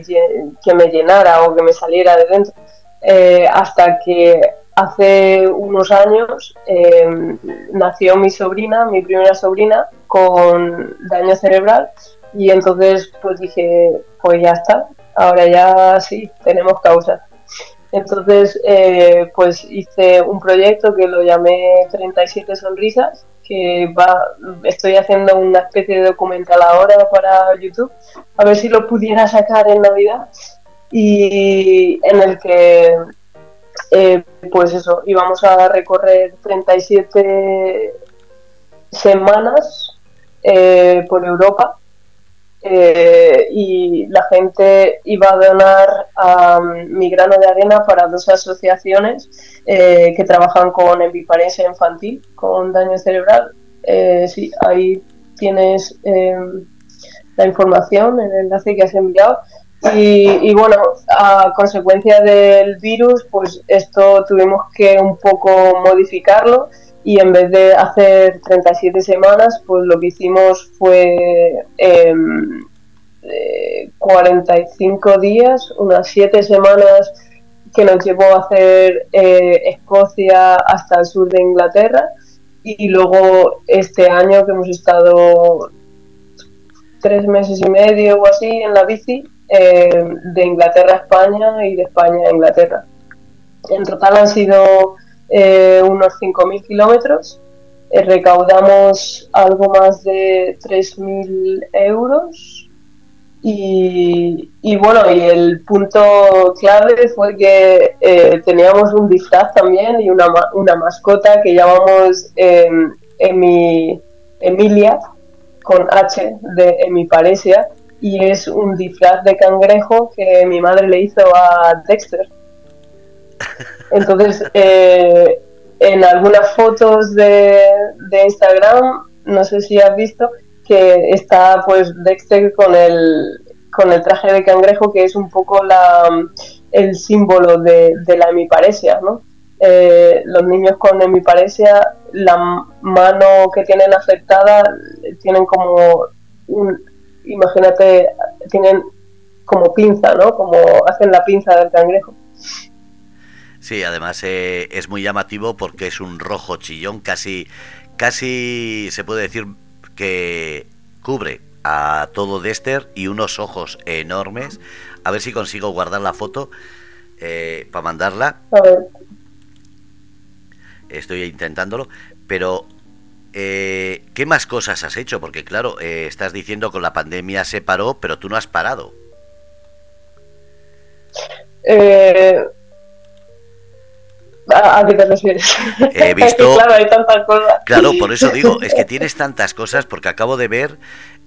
que me llenara o que me saliera de dentro. Eh, hasta que hace unos años eh, nació mi sobrina, mi primera sobrina, con daño cerebral y entonces pues dije, pues ya está, ahora ya sí, tenemos causa. Entonces eh, pues hice un proyecto que lo llamé 37 sonrisas que va, estoy haciendo una especie de documental ahora para YouTube, a ver si lo pudiera sacar en Navidad, y en el que, eh, pues eso, íbamos a recorrer 37 semanas eh, por Europa eh, y la gente iba a donar a mi grano de arena para dos asociaciones eh, que trabajan con epiparesia infantil, con daño cerebral. Eh, sí, ahí tienes em, la información, el enlace que has enviado. Y, y, bueno, a consecuencia del virus, pues esto tuvimos que un poco modificarlo y en vez de hacer 37 semanas, pues lo que hicimos fue 45 em, días, unas 7 semanas que nos llevó a hacer eh, Escocia hasta el sur de Inglaterra y luego este año que hemos estado tres meses y medio o así en la bici em, de Inglaterra a España y de España a Inglaterra. En total han sido eh, unos 5.000 kilómetros. Eh, recaudamos algo más de 3.000 euros. Y, bueno, y el punto clave fue que eh, teníamos un disfraz también y una, una mascota que llamamos Emi, Emilia, con H de Emiparesia, y es un disfraz de cangrejo que mi madre le hizo a Dexter. Entonces, eh, en algunas fotos de, Instagram, no sé si has visto, que está pues Dexter con el, con el traje de cangrejo, que es un poco la, el símbolo de, la hemiparesia, ¿no? Eh, los niños con hemiparesia, la mano que tienen afectada, tienen como un, imagínate, tienen como pinza, ¿no? Como hacen la pinza del cangrejo. Sí, además eh, es muy llamativo porque es un rojo chillón, casi, casi se puede decir que cubre a todo Dexter y unos ojos enormes. A ver si consigo guardar la foto eh, para mandarla. Estoy intentándolo, pero eh, ¿qué más cosas has hecho? Porque claro, estás diciendo que la pandemia se paró, pero tú no has parado. Eh, ¿A, qué te refieres? He visto. claro, hay tantas cosas. Claro, por eso digo, es que tienes tantas cosas, porque acabo de ver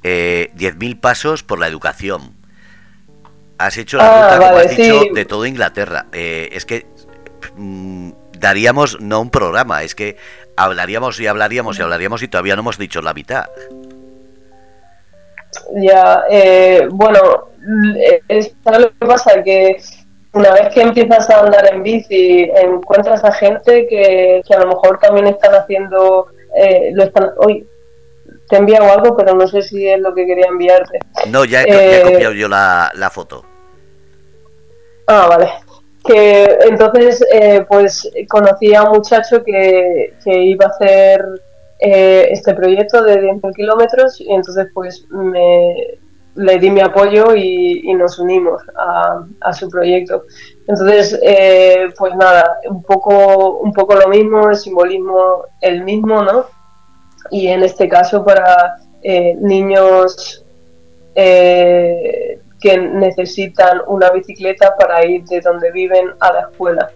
eh, 10.000 pasos por la educación. Has hecho la ah, ruta, como has dicho, de todo Inglaterra. Eh, es que mm, daríamos no un programa, es que hablaríamos y hablaríamos y hablaríamos y todavía no hemos dicho la mitad. Ya, eh, bueno, ¿sabes lo que pasa? Que una vez que empiezas a andar en bici, encuentras a gente que, a lo mejor también están haciendo, eh, lo están, hoy te he enviado algo, pero no sé si es lo que quería enviarte. No, ya he, eh, copiado yo la, foto. Ah, vale. Que entonces, eh, pues conocí a un muchacho que, que iba a hacer este proyecto de 10.000 kilómetros y entonces pues me, le di mi apoyo y, nos unimos a, su proyecto. Entonces, eh, pues nada, un poco, un poco lo mismo, el simbolismo el mismo, ¿no? Y en este caso para eh, niños eh, que necesitan una bicicleta para ir de donde viven a la escuela.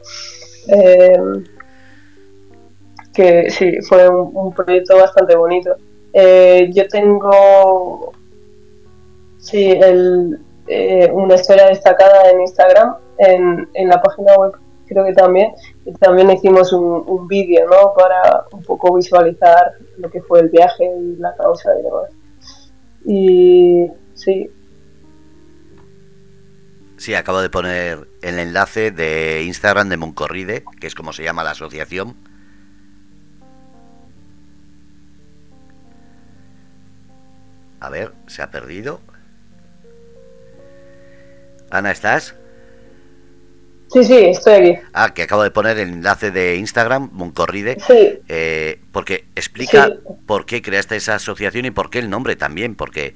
que sí, fue un, un proyecto bastante bonito. yo tengo Sí, el, eh, una historia destacada en Instagram, en, en la página web creo que también, también hicimos un, un vídeo, ¿no? Para un poco visualizar lo que fue el viaje y la causa y demás. Y sí. Sí, acabo de poner el enlace de Instagram de Moncorride, que es como se llama la asociación. A ver, se ha perdido. Ana, ¿estás? Sí, sí, estoy aquí. Ah, que acabo de poner el enlace de Instagram, Moncorride, Sí, eh, porque explica Sí. por qué creaste esa asociación y por qué el nombre también, porque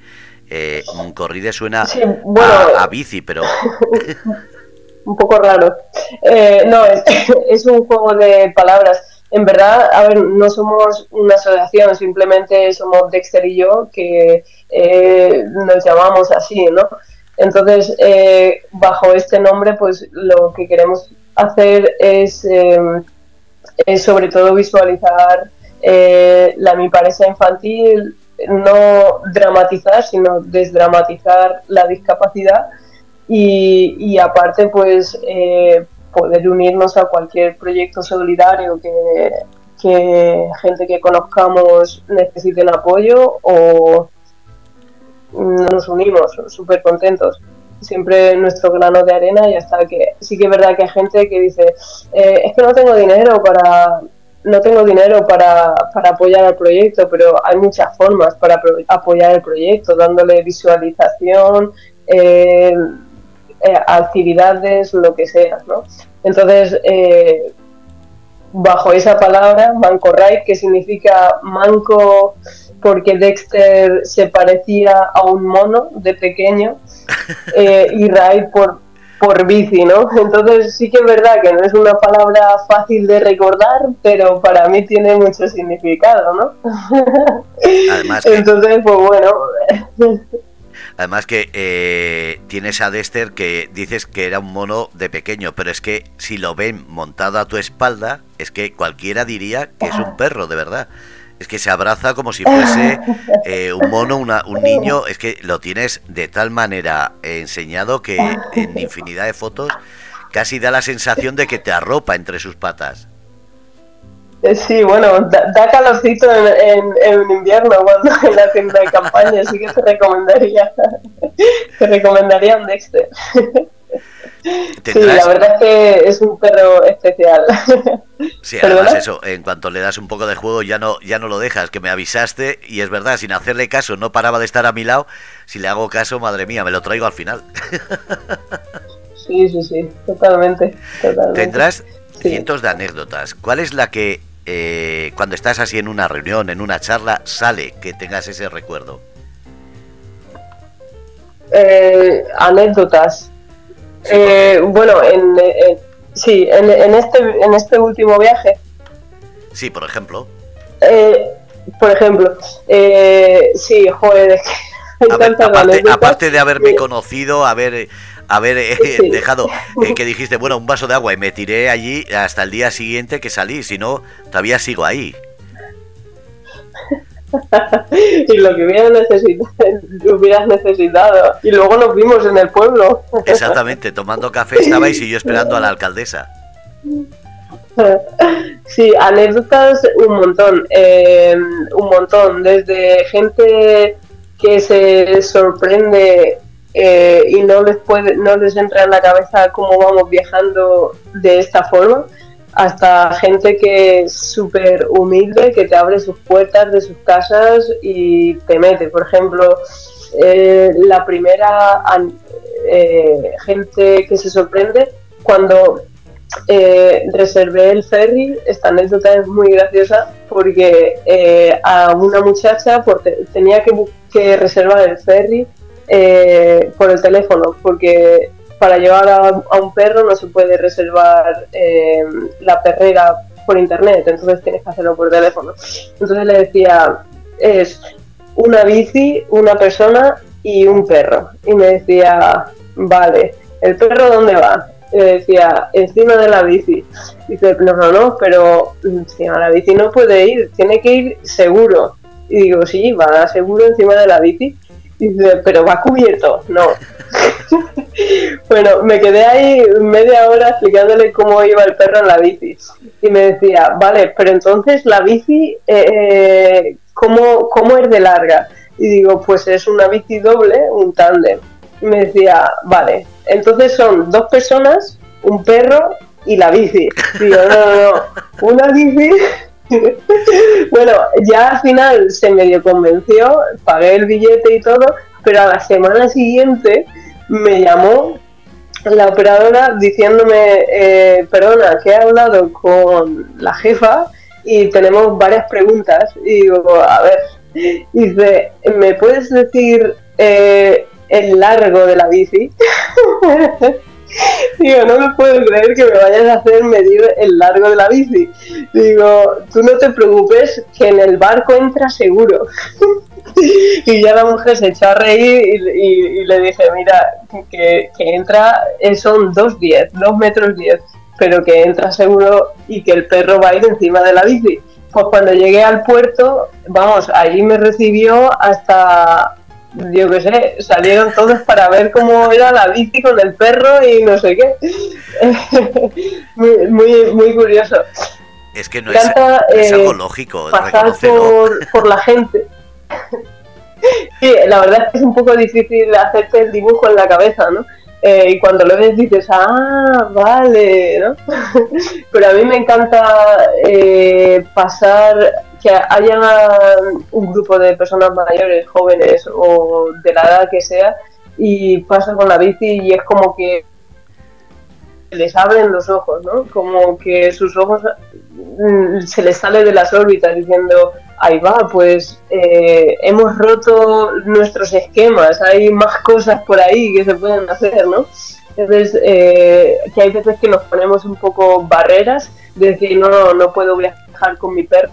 eh, Moncorride suena Sí, bueno. a, a bici, pero un poco raro. Eh, no, es, es un juego de palabras. En verdad, a ver, no somos una asociación, simplemente somos Dexter y yo que eh, nos llamamos así, ¿no? Entonces, eh, bajo este nombre, pues lo que queremos hacer es, es sobre todo visualizar eh, la mi pareja infantil, no dramatizar, sino desdramatizar la discapacidad y, aparte pues eh, poder unirnos a cualquier proyecto solidario que, que gente que conozcamos necesiten apoyo o nos unimos súper contentos siempre nuestro grano de arena y hasta que sí que es verdad que hay gente que dice eh, es que no tengo dinero para no tengo dinero para, para apoyar el proyecto pero hay muchas formas para apoyar el proyecto dándole visualización eh, eh, actividades, lo que sea, ¿no? Entonces, bajo esa palabra, Manco Ride, que significa manco porque Dexter se parecía a un mono de pequeño, eh, y Ride por, por bici, ¿no? Entonces sí que es verdad que no es una palabra fácil de recordar, pero para mí tiene mucho significado, ¿no? además que, Entonces, pues bueno, además que eh, tienes a Dexter que dices que era un mono de pequeño, pero es que si lo ven montado a tu espalda, es que cualquiera diría que es un perro, de verdad. Es que se abraza como si fuese eh, un mono, una- un niño. Es que lo tienes de tal manera enseñado que en infinidad de fotos casi da la sensación de que te arropa entre sus patas. Eh, Sí, bueno, da, da calorcito en, en- en invierno cuando en la tienda de campaña, así que te recomendaría, te recomendaría un Dexter. Sí, la verdad es que es un perro especial. Sí, además ¿Perdona? eso, en cuanto le das un poco de juego ya no, ya no lo dejas, que me avisaste y es verdad, sin hacerle caso, no paraba de estar a mi lado, si le hago caso, madre mía, me lo traigo al final. Sí, sí, sí, totalmente. totalmente. Tendrás Sí. cientos de anécdotas. ¿Cuál es la que eh, cuando estás así en una reunión, en una charla, sale que tengas ese recuerdo? Eh, anécdotas. Sí, Eh, bueno, en, en- sí, en, en este, en este último viaje, Sí, por ejemplo. eh, por ejemplo, eh, sí, joder, es que hay A ver, aparte, aparte de haberme Sí. conocido, haber, haber eh, Sí. dejado eh, que dijiste, bueno, un vaso de agua y me tiré allí hasta el día siguiente que salí, si no, todavía sigo ahí. y lo que hubieras necesitado, hubieras necesitado. Y luego nos vimos en el pueblo. Exactamente, tomando café estabais y yo esperando a la alcaldesa. Sí, anécdotas un montón, eh, un montón, desde gente que se sorprende eh, y no les puede, no les entra en la cabeza cómo vamos viajando de esta forma, hasta gente que es súper humilde, que te abre sus puertas de sus casas y te mete. Por ejemplo, eh, la primera eh, gente que se sorprende cuando eh, reservé el ferry. Esta anécdota es muy graciosa porque eh, a una muchacha por te- tenía que, reservar el ferry por el teléfono porque para llevar a, un perro no se puede reservar eh, la perrera por internet, entonces tienes que hacerlo por teléfono. Entonces le decía, es una bici, una persona y un perro. Y me decía, vale, ¿el perro dónde va? Y le decía, encima de la bici. Dice, no, no, no, pero encima de la bici no puede ir, tiene que ir seguro. Y digo, sí, va seguro encima de la bici. Y dice, pero va cubierto. No, bueno, me quedé ahí media hora explicándole cómo iba el perro en la bici. Y me decía, vale, pero entonces la bici, eh, ¿cómo, ¿cómo es de larga? Y digo, pues es una bici doble, un tándem. Y me decía, vale, entonces son dos personas, un perro y la bici. Digo, no, no, no, una bici bueno, ya al final se medio convenció, pagué el billete y todo, pero a la semana siguiente me llamó la operadora diciéndome, eh, perdona, que he hablado con la jefa y tenemos varias preguntas. Y digo, a ver, dice, ¿me puedes decir eh, el largo de la bici? Digo, no me puedo creer que me vayas a hacer medir el largo de la bici. Digo, tú no te preocupes, que en el barco entra seguro. y ya la mujer se echó a reír y, le dije, mira, que, entra, eh, son 2,10, 2 metros 10, pero que entra seguro y que el perro va a ir encima de la bici. Pues cuando llegué al puerto, vamos, allí me recibió hasta yo qué sé, salieron todos para ver cómo era la bici con el perro y no sé qué. muy, muy, muy curioso. Es que no es, algo eh, lógico. Pasar por, por la gente. Sí, la verdad es que es un poco difícil hacerte el dibujo en la cabeza, ¿no? Eh, y cuando lo ves dices, ah, vale, ¿no? Pero a mí me encanta eh, pasar que haya un grupo de personas mayores, jóvenes o de la edad que sea, y pasa con la bici y es como que les abren los ojos, ¿no? Como que sus ojos mm, se les sale de las órbitas diciendo, ahí va, pues eh, hemos roto nuestros esquemas, hay más cosas por ahí que se pueden hacer, ¿no? Entonces, eh, que hay veces que nos ponemos un poco barreras de decir, no, no puedo viajar con mi perro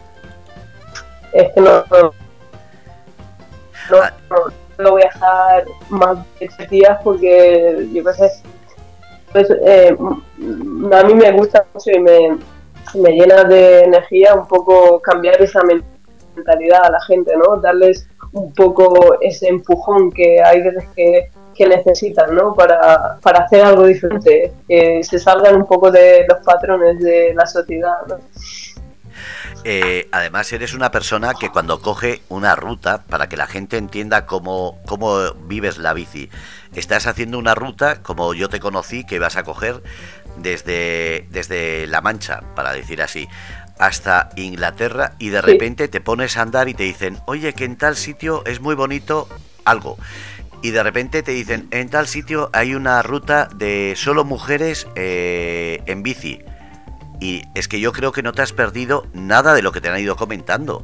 es que no, no, no, voy a dejar más de tres días porque yo qué sé, pues, eh, a mí me gusta mucho y me, me llena de energía un poco cambiar esa mentalidad a la gente, ¿no? Darles un poco ese empujón que hay veces que, que necesitan, ¿no? Para, para hacer algo diferente, que se salgan un poco de los patrones de la sociedad, ¿no? Eh, además, eres una persona que cuando coge una ruta, para que la gente entienda cómo, cómo vives la bici, estás haciendo una ruta como yo te conocí, que vas a coger desde, desde La Mancha, para decir así, hasta Inglaterra y de repente te pones a andar y te dicen, oye, que en tal sitio es muy bonito algo. Y de repente te dicen, en tal sitio hay una ruta de solo mujeres eh, en bici y es que yo creo que no te has perdido nada de lo que te han ido comentando.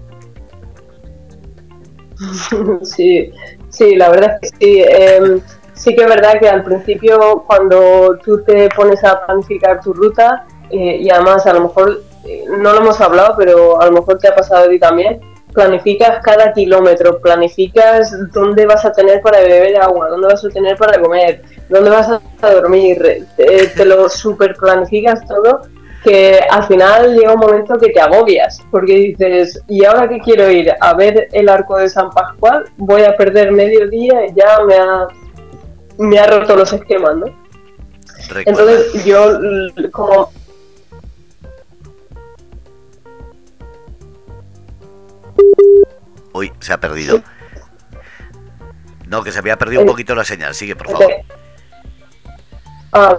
Sí, sí, la verdad es que sí. Em, sí que es verdad que al principio cuando tú te pones a planificar tu ruta, eh, y además a lo mejor, eh, no lo hemos hablado, pero a lo mejor te ha pasado a ti también, planificas cada kilómetro, planificas dónde vas a tener para beber agua, dónde vas a tener para comer, dónde vas a dormir, te, te lo super planificas todo que al final llega un momento que te agobias, porque dices, ¿y ahora que quiero ir a ver el arco de San Pascual? Voy a perder medio día ya me ha, me ha roto los esquemas, ¿no? Entonces yo como... Uy, se ha perdido. No, que se había perdido un eh, poquito la señal. Sigue, por favor. Ah,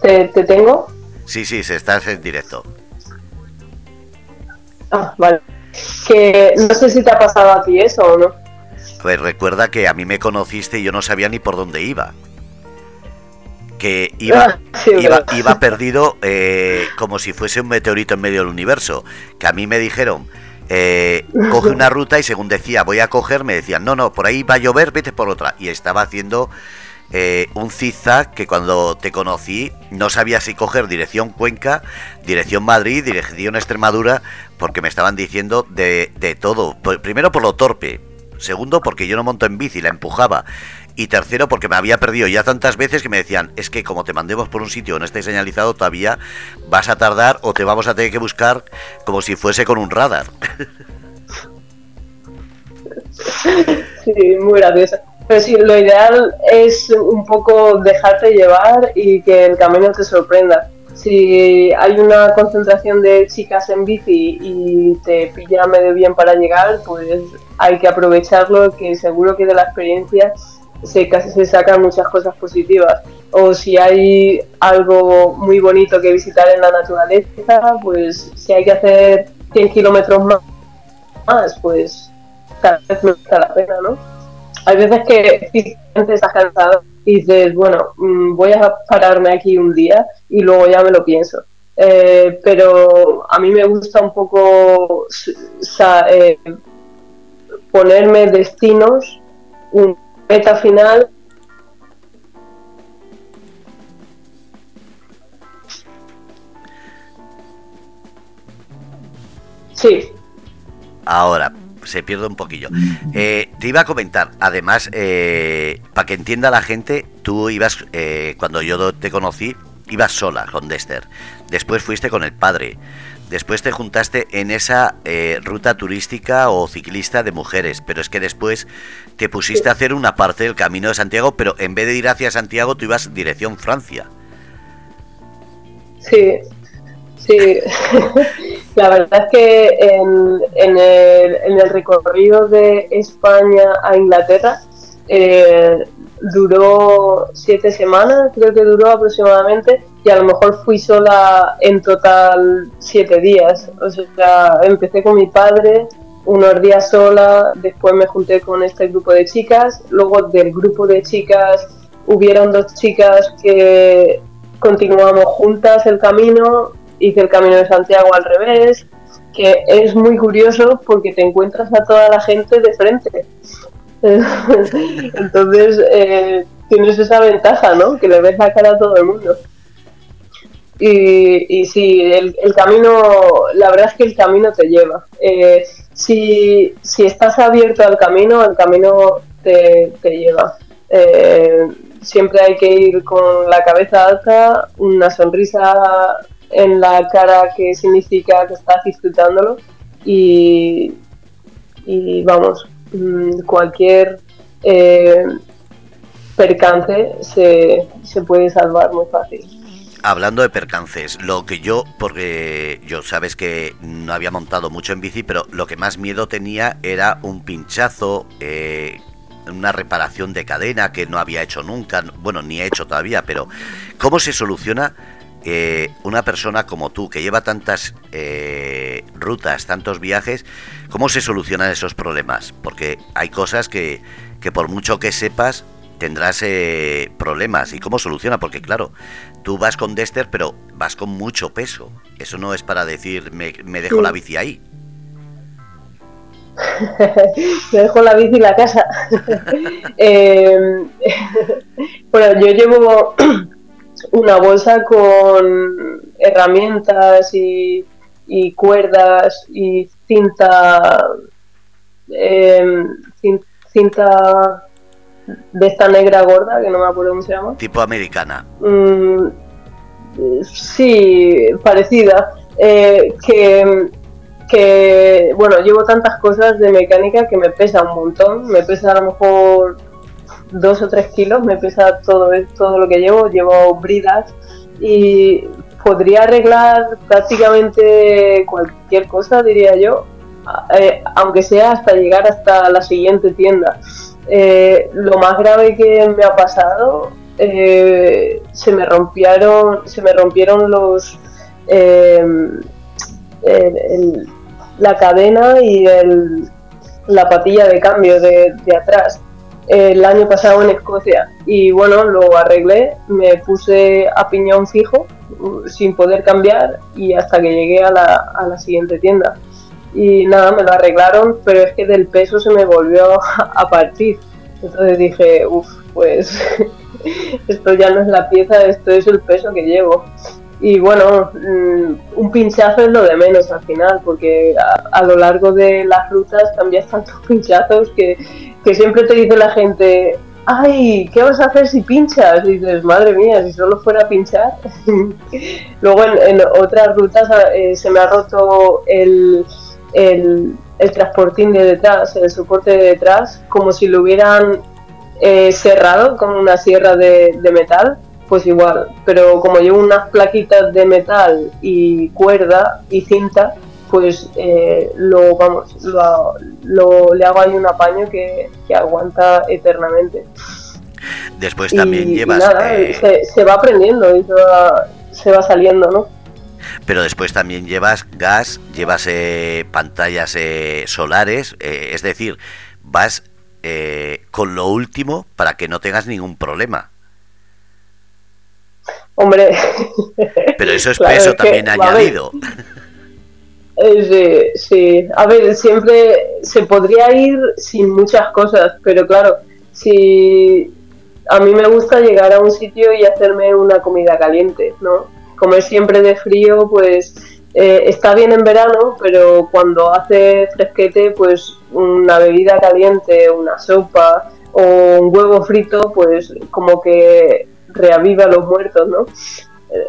¿te, te tengo? Sí, sí, se está en directo. Ah, vale. Que no sé si te ha pasado a ti eso o no. A ver, recuerda que a mí me conociste y yo no sabía ni por dónde iba. Que iba, ah, iba, perdido eh, como si fuese un meteorito en medio del universo. Que a mí me dijeron, eh, coge una ruta y según decía, voy a coger, me decían, no, no, por ahí va a llover, vete por otra. Y estaba haciendo eh, un zigzag que cuando te conocí no sabía si coger dirección Cuenca, dirección Madrid, dirección Extremadura, porque me estaban diciendo de, de todo. Primero por lo torpe, segundo porque yo no monto en bici, la empujaba. Y tercero, porque me había perdido ya tantas veces que me decían, es que como te mandemos por un sitio no esté señalizado, todavía vas a tardar o te vamos a tener que buscar como si fuese con un radar. Sí, muy gracioso. pero sí, lo ideal es un poco dejarte llevar y que el camino te sorprenda. Si hay una concentración de chicas en bici y te pilla medio bien para llegar, pues hay que aprovecharlo, que seguro que de la experiencia se, se sacan muchas cosas positivas. O si hay algo muy bonito que visitar en la naturaleza, pues si hay que hacer 100 kilómetros más, pues tal vez me gusta la pena, ¿no? Hay veces que físicamente estás cansado y dices, bueno, mm, voy a pararme aquí un día y luego ya me lo pienso. Eh, pero a mí me gusta un poco eh, ponerme destinos, un meta final. Sí. Ahora, se pierde un poquillo. Eh, te iba a comentar, además, eh, para que entienda la gente, tú ibas, eh, cuando yo te conocí, ibas sola con Dexter. Después fuiste con el padre. Después te juntaste en esa ruta turística o ciclista de mujeres, pero es que después te pusiste a hacer una parte del camino de Santiago, pero en vez de ir hacia Santiago, tú ibas dirección Francia. Sí, Sí, la verdad es que en, el, recorrido de España a Inglaterra eh, duró siete semanas, creo que duró aproximadamente, y a lo mejor fui sola en total siete días. O sea, empecé con mi padre unos días sola, después me junté con este grupo de chicas, luego del grupo de chicas hubieron dos chicas que continuamos juntas el camino hice el Camino de Santiago al revés, que es muy curioso porque te encuentras a toda la gente de frente. Entonces eh, tienes esa ventaja, ¿no? Que le ves la cara a todo el mundo. Y, y sí, el, camino, la verdad es que el camino te lleva. Eh, si, si, estás abierto al camino, el camino te, te lleva. Eh, siempre hay que ir con la cabeza alta, una sonrisa en la cara que significa que estás disfrutándolo y, y vamos, mm, cualquier eh, percance se, se puede salvar muy fácil. Hablando de percances, lo que yo, porque yo sabes que no había montado mucho en bici, pero lo que más miedo tenía era un pinchazo, eh, una reparación de cadena que no había hecho nunca, bueno, ni he hecho todavía, pero ¿cómo se soluciona eh, una persona como tú, que lleva tantas eh, rutas, tantos viajes, ¿cómo se solucionan esos problemas? Porque hay cosas que, que por mucho que sepas, tendrás eh, problemas. ¿Y cómo soluciona? Porque claro, tú vas con Dexter, pero vas con mucho peso. Eso no es para decir, me, me dejo la bici ahí. me dejo la bici en la casa. bueno, yo llevo una bolsa con herramientas y, cuerdas y cinta, em, cinta de esta negra gorda, que no me acuerdo cómo se llama. Tipo americana. Mm, sí, parecida. Eh, que, que, bueno, llevo tantas cosas de mecánica que me pesa un montón. Me pesa a lo mejor dos o tres kilos, me pesa todo, todo lo que llevo, llevo bridas y podría arreglar prácticamente cualquier cosa, diría yo, eh, aunque sea hasta llegar hasta la siguiente tienda. Eh, lo más grave que me ha pasado, eh, se me rompieron, se me rompieron los la cadena y la patilla de cambio de atrás el año pasado en Escocia y bueno, lo arreglé, me puse a piñón fijo sin poder cambiar y hasta que llegué a la, a la siguiente tienda. Y nada, me lo arreglaron, pero es que del peso se me volvió a partir. Entonces dije, uff, pues esto ya no es la pieza, esto es el peso que llevo. Y bueno, mm, un pinchazo es lo de menos al final, porque a, lo largo de las rutas cambias tantos pinchazos que, siempre te dice la gente, ay, ¿qué vas a hacer si pinchas? Y dices, madre mía, si solo fuera a pinchar. Luego en, otras rutas eh, se me ha roto el, el, transportín de detrás, el soporte de detrás, como si lo hubieran eh, cerrado con una sierra de, metal, pues igual. Pero como llevo unas plaquitas de metal y cuerda y cinta, pues eh, lo vamos, lo, le hago ahí un apaño que, aguanta eternamente. Después también llevas. Eh, se, va aprendiendo y se va, saliendo, ¿no? Pero después también llevas gas, llevas pantallas solares, es decir, vas eh, con lo último para que no tengas ningún problema. Hombre. Pero eso es peso también añadido. Sí, sí. A ver, siempre se podría ir sin muchas cosas, pero claro, si a mí me gusta llegar a un sitio y hacerme una comida caliente, ¿no? Comer siempre de frío, pues eh, está bien en verano, pero cuando hace fresquete, pues una bebida caliente, una sopa o un huevo frito, pues como que reaviva a los muertos, ¿no?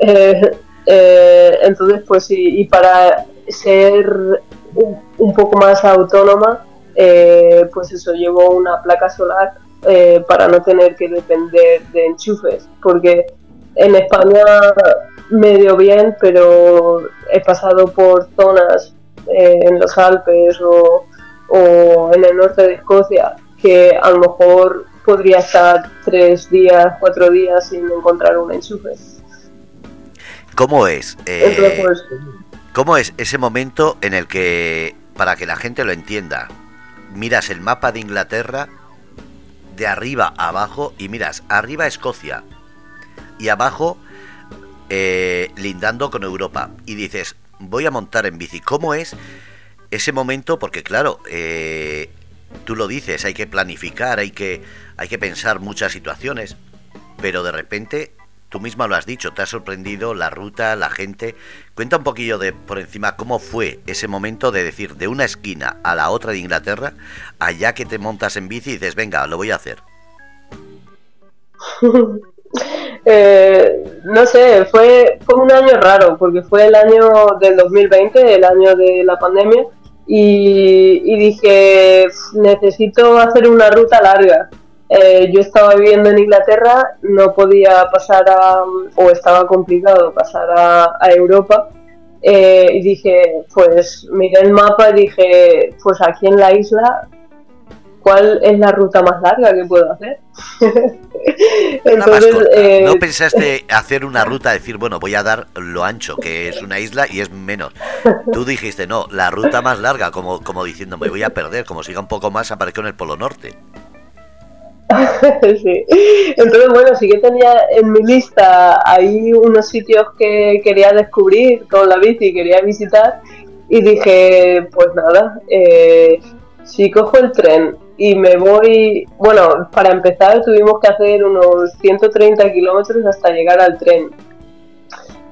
Eh, eh, entonces, pues sí, y para ser un, poco más autónoma, pues eso, llevo una placa solar para no tener que depender de enchufes, porque en España medio bien, pero he pasado por zonas eh, en los Alpes o, en el norte de Escocia que a lo mejor podría estar tres días, cuatro días sin encontrar un enchufe. ¿Cómo es? Eh, pues, ¿Cómo es ese momento en el que, para que la gente lo entienda, miras el mapa de Inglaterra de arriba a abajo y miras arriba Escocia y abajo eh, lindando con Europa y dices, voy a montar en bici, ¿cómo es ese momento? Porque claro, eh, tú lo dices, hay que planificar, hay que, hay que pensar muchas situaciones, pero de repente, tú misma lo has dicho, te ha sorprendido la ruta, la gente. Cuenta un poquillo de por encima cómo fue ese momento de decir de una esquina a la otra de Inglaterra, allá que te montas en bici y dices, venga, lo voy a hacer. Eh, no sé, fue, fue un año raro, porque fue el año del 2020, el año de la pandemia, y, dije, necesito hacer una ruta larga. Eh, yo estaba viviendo en Inglaterra, no podía pasar a, o estaba complicado pasar a, Europa, eh, y dije, pues miré el mapa y dije, pues aquí en la isla cuál es la ruta más larga que puedo hacer. Entonces, eh, ¿No pensaste hacer una ruta, decir, bueno, voy a dar lo ancho, que es una isla y es menos? Tú dijiste, no, la ruta más larga, como, como diciendo, me voy a perder, como siga un poco más, aparezco en el Polo Norte. Entonces, bueno, sí que tenía en mi lista ahí unos sitios que quería descubrir con la bici, quería visitar y dije, pues nada, eh, si cojo el tren y me voy, bueno, para empezar tuvimos que hacer unos 130 kilómetros hasta llegar al tren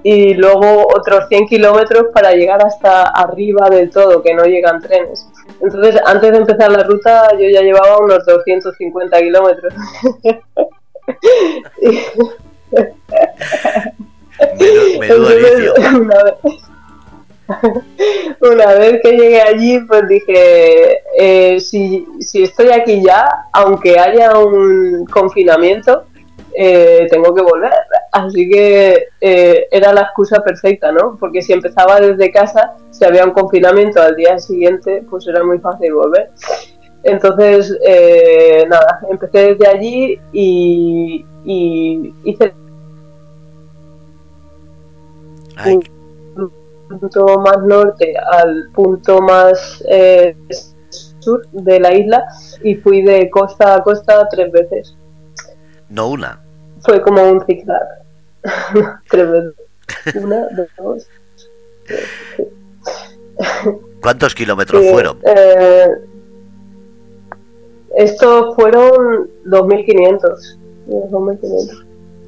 y luego otros 100 kilómetros para llegar hasta arriba del todo, que no llegan trenes. Entonces, antes de empezar la ruta, yo ya llevaba unos 250 kilómetros. Una vez que llegué allí, pues dije, eh, si, estoy aquí ya, aunque haya un confinamiento, eh, tengo que volver. Así que eh, era la excusa perfecta, ¿no? Porque si empezaba desde casa, si había un confinamiento al día siguiente, pues era muy fácil volver. Entonces, nada, empecé desde allí y, hice punto más norte al punto más eh, sur de la isla y fui de costa a costa tres veces. No una. Fue como un zigzag. veces. Una, dos, ¿Cuántos kilómetros fueron? Eh, estos fueron 2.500. 2.500.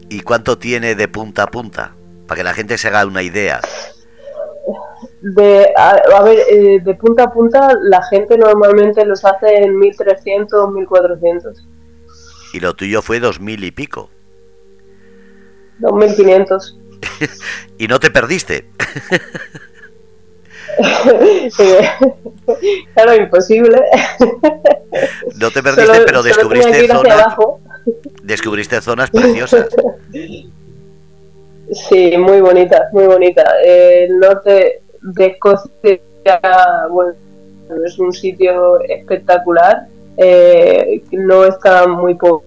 ¿Y cuánto tiene de punta a punta? Para que la gente se haga una idea de, a, ver, eh, de punta a punta la gente normalmente los hace en 1300, 1400. Y lo tuyo fue 2000 y pico. 2500. y no te perdiste. claro, imposible. No te perdiste, pero descubriste zona, descubriste zonas preciosas. Sí, muy bonita, muy bonita. El norte de Escocia, bueno, es un sitio espectacular. Eh, no está muy poco.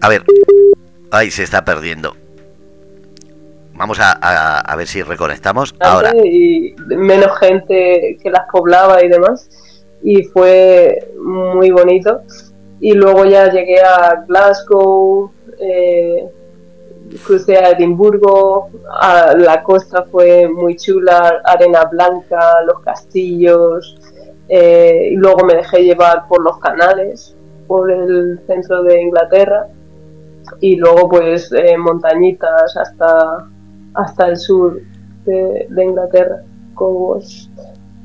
A ver, ahí se está perdiendo. Vamos a, a, ver si reconectamos ahora. Y menos gente que las poblaba y demás. Y fue muy bonito. Y luego ya llegué a Glasgow, eh, crucé a Edimburgo, a la costa fue muy chula, arena blanca, los castillos, eh, y luego me dejé llevar por los canales, por el centro de Inglaterra, y luego pues eh, montañitas hasta, hasta el sur de, de Inglaterra, como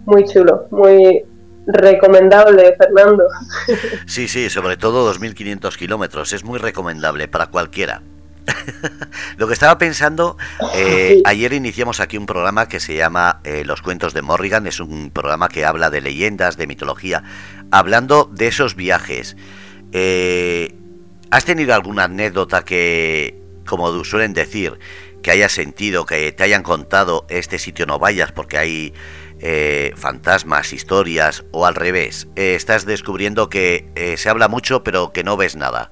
muy chulo, muy recomendable, Fernando. Sí, sí, sobre todo 2.500 kilómetros, es muy recomendable para cualquiera. Lo que estaba pensando, eh, ayer iniciamos aquí un programa que se llama eh, Los Cuentos de Morrigan, es un programa que habla de leyendas, de mitología, hablando de esos viajes. Eh, ¿Has tenido alguna anécdota que, como suelen decir, que hayas sentido, que te hayan contado, este sitio no vayas porque hay fantasmas, historias, o al revés, estás descubriendo que se habla mucho pero que no ves nada?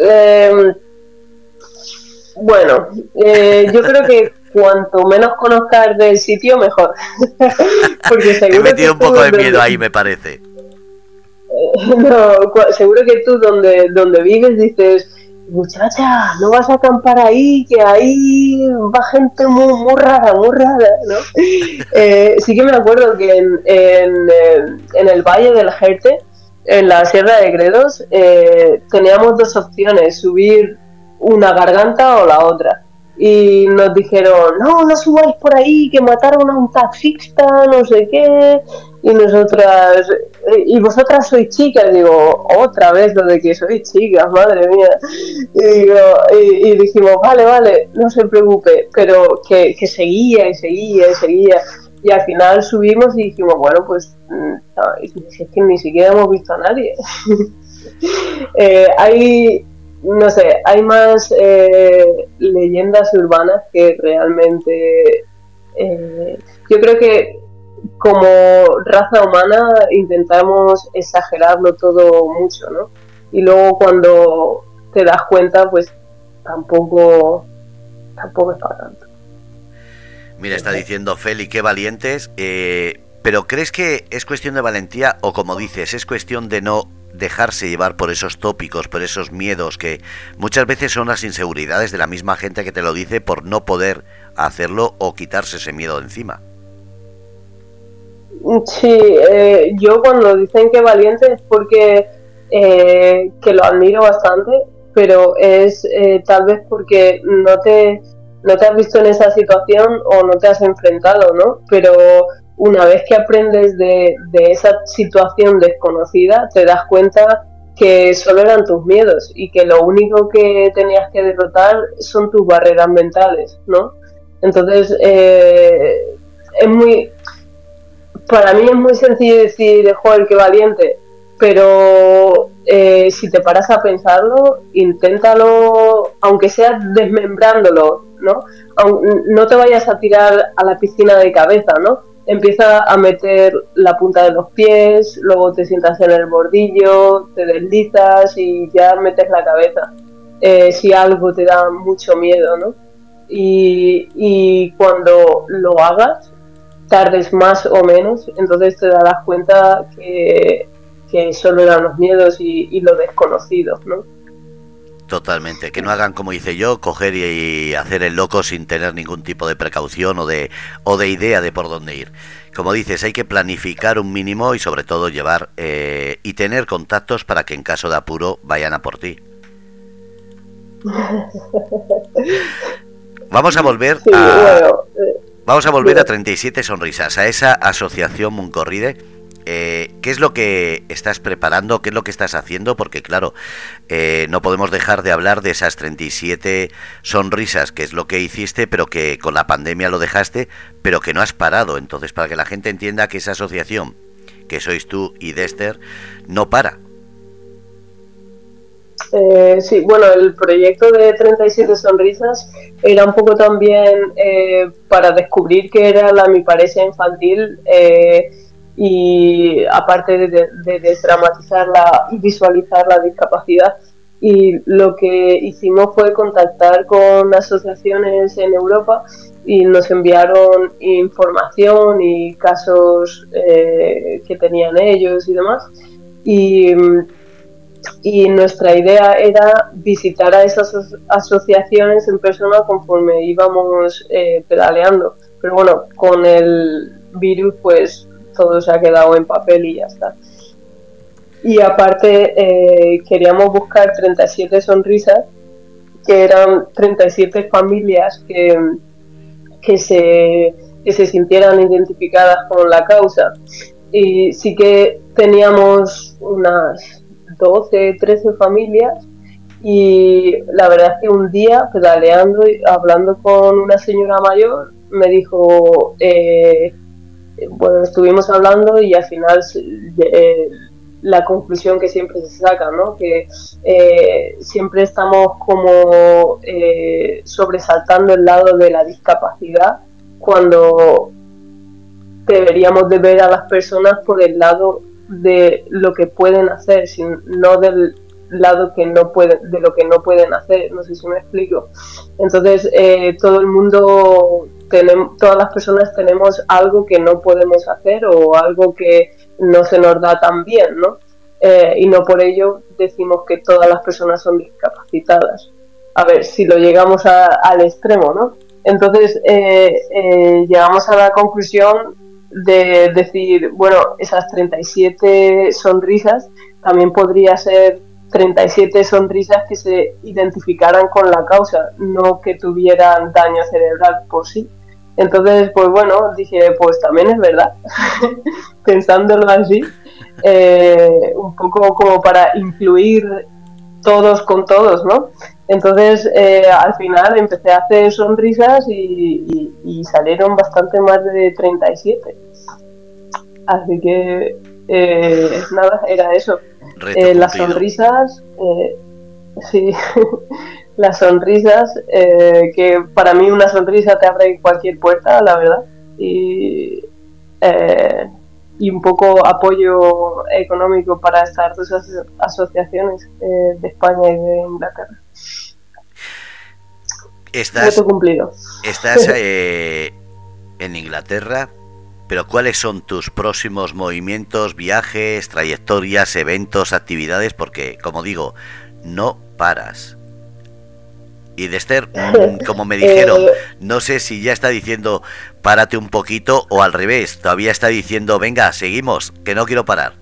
Eh, bueno, eh, yo creo que cuanto menos conozcas del sitio, mejor. Porque seguro He metido un poco de miedo ahí, me parece. Eh, no, seguro que tú donde, donde vives dices, muchacha, no vas a acampar ahí, que ahí va gente muy, muy rara, muy rara, ¿no? Eh, sí que me acuerdo que en, en, en el Valle del Jerte, en la Sierra de Gredos eh, teníamos dos opciones, subir una garganta o la otra. Y nos dijeron, no, no subáis por ahí, que mataron a un taxista, no sé qué. Y nosotras, y vosotras sois chicas, digo, otra vez lo que sois chicas, madre mía. Y, y, dijimos, vale, vale, no se preocupe, pero que, que seguía y seguía y seguía. Y al final subimos y dijimos, bueno, pues mm, es que ni siquiera hemos visto a nadie. Eh, hay, no sé, hay más eh, leyendas urbanas que realmente... Eh, yo creo que como raza humana intentamos exagerarlo todo mucho, ¿no? Y luego cuando te das cuenta, pues tampoco, tampoco es para tanto. Mira, está diciendo Feli, qué valientes. Eh, pero ¿crees que es cuestión de valentía o como dices, es cuestión de no dejarse llevar por esos tópicos, por esos miedos que muchas veces son las inseguridades de la misma gente que te lo dice por no poder hacerlo o quitarse ese miedo de encima? Sí, eh, yo cuando dicen que valiente es porque eh, que lo admiro bastante, pero es tal vez porque no te no te has visto en esa situación o no te has enfrentado, ¿no? Pero una vez que aprendes de, esa situación desconocida, te das cuenta que solo eran tus miedos y que lo único que tenías que derrotar son tus barreras mentales, ¿no? Entonces, eh, es muy... Para mí es muy sencillo decir, joder, qué valiente, pero eh, si te paras a pensarlo, inténtalo, aunque sea desmembrándolo, ¿no? no te vayas a tirar a la piscina de cabeza, ¿no? Empieza a meter la punta de los pies, luego te sientas en el bordillo, te deslizas y ya metes la cabeza. Eh, si algo te da mucho miedo, ¿no? Y, y cuando lo hagas, tardes más o menos, entonces te darás cuenta que que solo eran los miedos y, y lo desconocido, ¿no? Totalmente, que no hagan como hice yo, coger y, hacer el loco sin tener ningún tipo de precaución o de, o de idea de por dónde ir. Como dices, hay que planificar un mínimo y sobre todo llevar eh, y tener contactos para que en caso de apuro vayan a por ti. Vamos a volver a... Eh, vamos a volver a 37 sonrisas, a esa asociación Muncorride eh, ¿qué es lo que estás preparando? ¿Qué es lo que estás haciendo? Porque claro, eh, no podemos dejar de hablar de esas 37 sonrisas, que es lo que hiciste, pero que con la pandemia lo dejaste, pero que no has parado. Entonces, para que la gente entienda que esa asociación, que sois tú y Dexter, no para. Eh, sí, bueno, el proyecto de 37 sonrisas era un poco también eh, para descubrir qué era la mi pareja infantil eh, y aparte de, de, desdramatizarla y visualizar la discapacidad. Y lo que hicimos fue contactar con asociaciones en Europa y nos enviaron información y casos que tenían ellos y demás. Y y nuestra idea era visitar a esas asociaciones en persona conforme íbamos eh, pedaleando. Pero bueno, con el virus pues todo se ha quedado en papel y ya está. Y aparte eh, queríamos buscar 37 sonrisas, que eran 37 familias que, que, se, que se sintieran identificadas con la causa. Y sí que teníamos unas 12, 13 familias y la verdad es que un día pedaleando y hablando con una señora mayor me dijo, eh, bueno, estuvimos hablando y al final eh, la conclusión que siempre se saca, ¿no? Que eh, siempre estamos como sobresaltando el lado de la discapacidad cuando deberíamos de ver a las personas por el lado de lo que pueden hacer, sino no del lado que no puede, de lo que no pueden hacer, no sé si me explico. Entonces, eh, todo el mundo, tenemos, todas las personas tenemos algo que no podemos hacer o algo que no se nos da tan bien, ¿no? Eh, y no por ello decimos que todas las personas son discapacitadas. A ver, si lo llegamos al extremo, ¿no? Entonces, eh, llegamos a la conclusión de decir, bueno, esas 37 sonrisas también podría ser 37 sonrisas que se identificaran con la causa, no que tuvieran daño cerebral por sí. Entonces, pues bueno, dije, pues también es verdad, pensándolo así, eh, un poco como para influir todos con todos, ¿no? Entonces, eh, al final empecé a hacer sonrisas y, salieron bastante más de 37. Así que, eh, nada, era eso. Eh, las sonrisas, sí, las sonrisas, que para mí una sonrisa te abre cualquier puerta, la verdad. Y, y un poco apoyo económico para estas dos asociaciones de España y de Inglaterra. Estás, estás eh, en Inglaterra, pero ¿cuáles son tus próximos movimientos, viajes, trayectorias, eventos, actividades? Porque, como digo, no paras. Y de Esther, mm, como me dijeron, eh, no sé si ya está diciendo párate un poquito o al revés, todavía está diciendo venga, seguimos, que no quiero parar.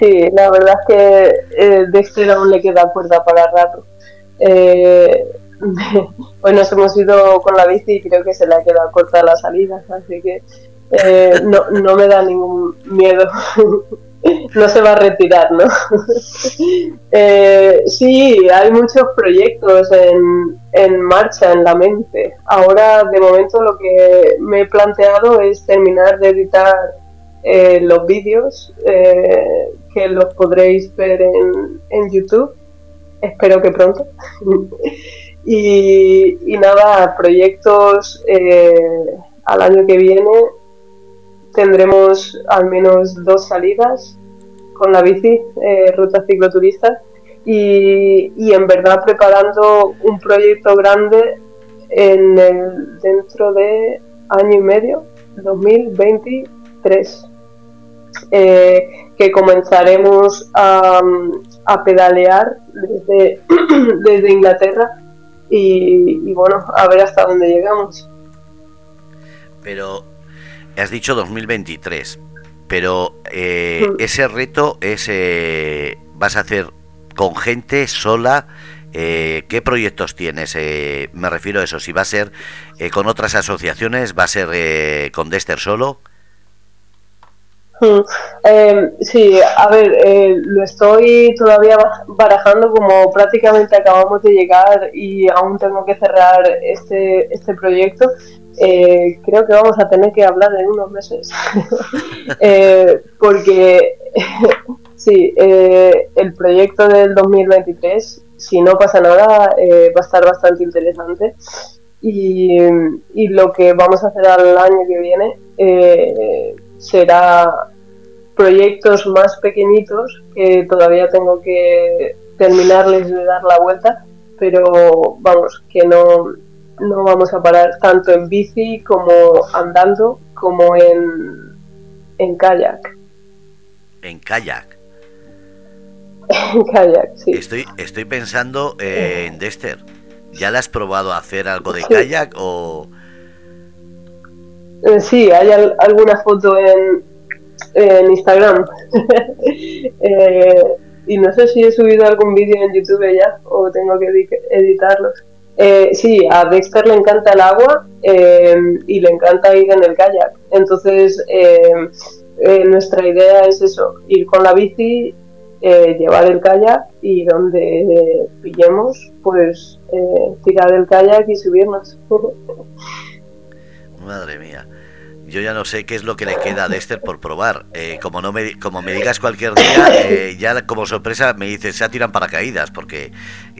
Sí, la verdad es que eh, Dexter aún le queda cuerda para rato. Eh, hoy nos hemos ido con la bici y creo que se le ha quedado corta la salida, así que eh, no, no me da ningún miedo. no se va a retirar, ¿no? eh, sí, hay muchos proyectos en, en, marcha en la mente. Ahora, de momento, lo que me he planteado es terminar de editar eh, los vídeos eh, que los podréis ver en, YouTube. Espero que pronto. Y, nada, proyectos eh, al año que viene tendremos al menos dos salidas con la bici, ruta cicloturista, y, y, en verdad preparando un proyecto grande en el, dentro de año y medio, 2023, eh, que comenzaremos a, a pedalear desde, desde Inglaterra y, bueno, a ver hasta dónde llegamos. Pero has dicho 2023, pero eh, hmm. ese reto es eh, vas a hacer con gente sola. Eh, ¿Qué proyectos tienes? me refiero a eso. Si va a ser con otras asociaciones, va a ser con Dexter solo. Eh, sí, a ver, eh, lo estoy todavía barajando como prácticamente acabamos de llegar y aún tengo que cerrar este, este proyecto, eh, creo que vamos a tener que hablar en unos meses. Eh, porque sí, eh, el proyecto del 2023, si no pasa nada, va a estar bastante interesante. Y, lo que vamos a hacer al año que viene será proyectos más pequeñitos que todavía tengo que terminarles de dar la vuelta, pero vamos, que no, no vamos a parar tanto en bici como andando como en, en kayak. ¿En kayak? en kayak, sí. Estoy, estoy pensando en Dexter. ¿Ya le has probado a hacer algo de kayak o...? Eh, sí, hay alguna foto en, en Instagram. Eh, y no sé si he subido algún vídeo en YouTube ya o tengo que editarlos. Eh, sí, a Dexter le encanta el agua eh, y le encanta ir en el kayak. Entonces, eh, nuestra idea es eso, ir con la bici, llevar el kayak y donde pillemos, pues tirar el kayak y subirnos. Madre mía yo ya no sé qué es lo que le queda a Dexter por probar. Eh, como no me, como me digas cualquier día, eh, ya como sorpresa me dices, se tiran paracaídas, porque...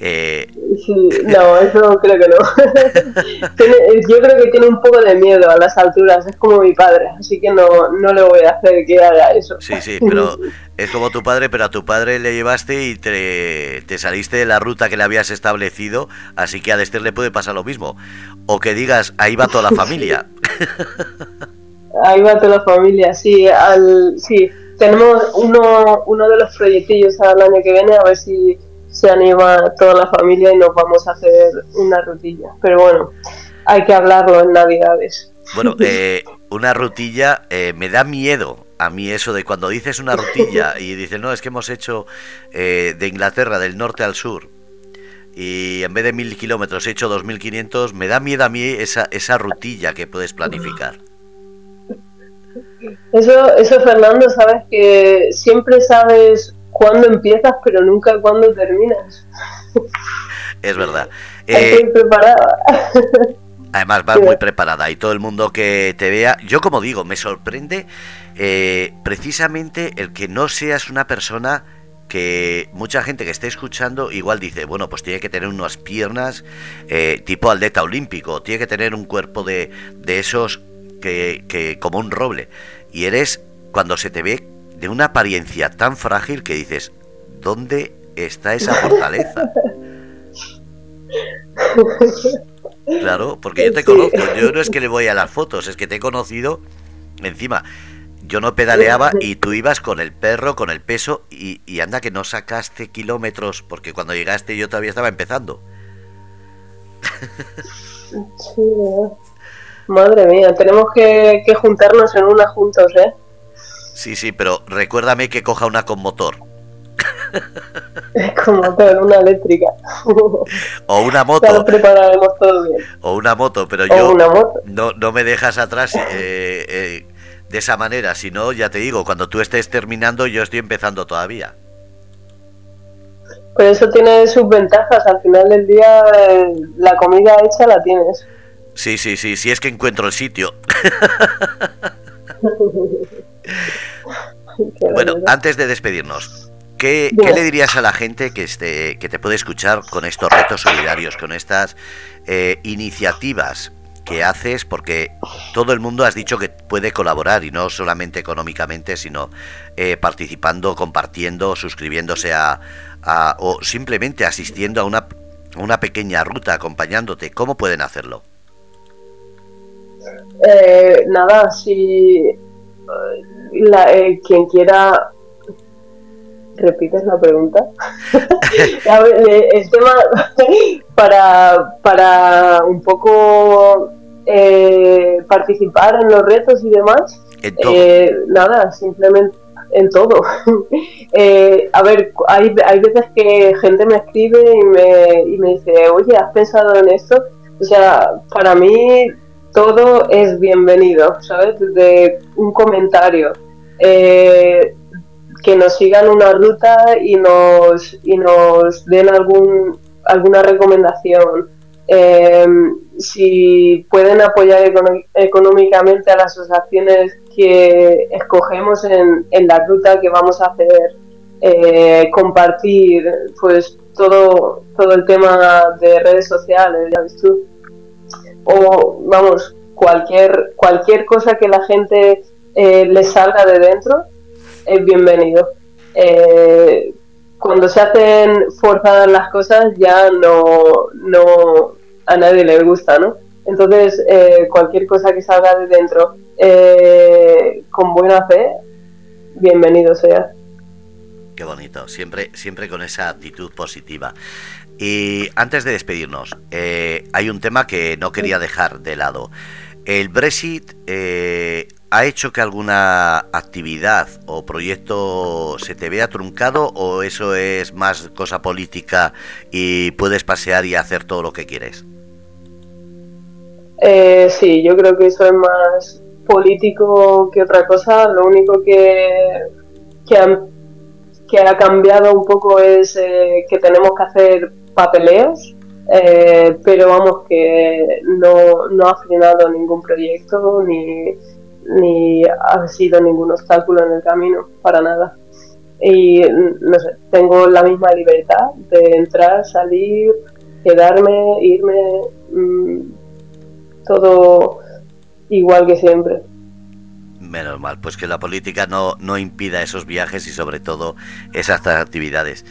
Eh... Sí, no, eso creo que no. yo creo que tiene un poco de miedo a las alturas, es como mi padre, así que no, no le voy a hacer que haga eso. Sí, sí, pero es como tu padre, pero a tu padre le llevaste y te, te saliste de la ruta que le habías establecido, así que a Dexter le puede pasar lo mismo. O que digas, ahí va toda la familia. Ahí va toda la familia, sí, al, sí. Tenemos uno, uno de los proyectillos al año que viene, a ver si se anima toda la familia y nos vamos a hacer una rutilla. Pero bueno, hay que hablarlo en Navidades. Bueno, eh, una rutilla eh, me da miedo a mí eso de cuando dices una rutilla y dices, no, es que hemos hecho eh, de Inglaterra, del norte al sur, y en vez de mil kilómetros he hecho dos mil quinientos, me da miedo a mí esa, esa rutilla que puedes planificar. Eso, eso Fernando, sabes que siempre sabes cuándo empiezas, pero nunca cuándo terminas. Es verdad. Eh, preparada. Además vas muy preparada y todo el mundo que te vea, yo como digo, me sorprende eh, precisamente el que no seas una persona que mucha gente que esté escuchando igual dice, bueno, pues tiene que tener unas piernas eh, tipo atleta olímpico, tiene que tener un cuerpo de, de esos que, como un roble. Y eres, cuando se te ve, de una apariencia tan frágil que dices, ¿dónde está esa fortaleza? Claro, porque yo te conozco, yo no es que le voy a las fotos, es que te he conocido encima. Yo no pedaleaba y tú ibas con el perro, con el peso y, y anda que no sacaste kilómetros porque cuando llegaste yo todavía estaba empezando. Sí, Madre mía, tenemos que, juntarnos en una juntos, ¿eh? Sí, sí, pero recuérdame que coja una con motor. con motor, una eléctrica. o una moto. Ya prepararemos todo bien. O una moto, pero yo No, no me dejas atrás eh, eh, de esa manera, si no, ya te digo, cuando tú estés terminando yo estoy empezando todavía. Pues eso tiene sus ventajas, al final del día eh, la comida hecha la tienes. Sí, sí, sí, si es que encuentro el sitio. bueno, antes de despedirnos, ¿qué, le dirías a la gente que, este, que te puede escuchar con estos retos solidarios, con estas eh, iniciativas que haces? Porque todo el mundo has dicho que puede colaborar y no solamente económicamente, sino eh, participando, compartiendo, suscribiéndose a, a, o simplemente asistiendo a una, una pequeña ruta, acompañándote. ¿Cómo pueden hacerlo? Eh, nada, si eh, quien quiera ¿Repites la pregunta? Eh, el tema para, para un poco participar en los retos y demás, nada, simplemente en todo. a ver, hay, hay veces que gente me escribe y me, y me dice, oye, ¿has pensado en esto? O sea, para mí todo es bienvenido, ¿sabes? Desde un comentario, eh, que nos sigan una ruta y nos, y nos den algún, alguna recomendación. Eh, si pueden apoyar económicamente a las asociaciones que escogemos en, en la ruta que vamos a hacer, eh, compartir pues todo, todo el tema de redes sociales, ya ves tú. O vamos, cualquier, cualquier cosa que la gente eh, le salga de dentro es bienvenido. Eh, cuando se hacen forzadas las cosas ya no, no a nadie le gusta, ¿no? Entonces, eh, cualquier cosa que salga de dentro eh, con buena fe, bienvenido sea. Qué bonito, siempre, siempre con esa actitud positiva. Y antes de despedirnos, eh, hay un tema que no quería dejar de lado. El Brexit ha hecho que alguna actividad o proyecto se te vea truncado o eso es más cosa política y puedes pasear y hacer todo lo que quieres. Eh, sí, yo creo que eso es más político que otra cosa. Lo único que, que, ha, cambiado un poco es eh, que tenemos que hacer papeleos, eh, pero vamos que no, no ha frenado ningún proyecto ni, ni ha sido ningún obstáculo en el camino, para nada. Y no sé, tengo la misma libertad de entrar, salir, quedarme, irme. Mm, todo igual que siempre. Menos mal, pues que la política no, no impida esos viajes y sobre todo esas actividades.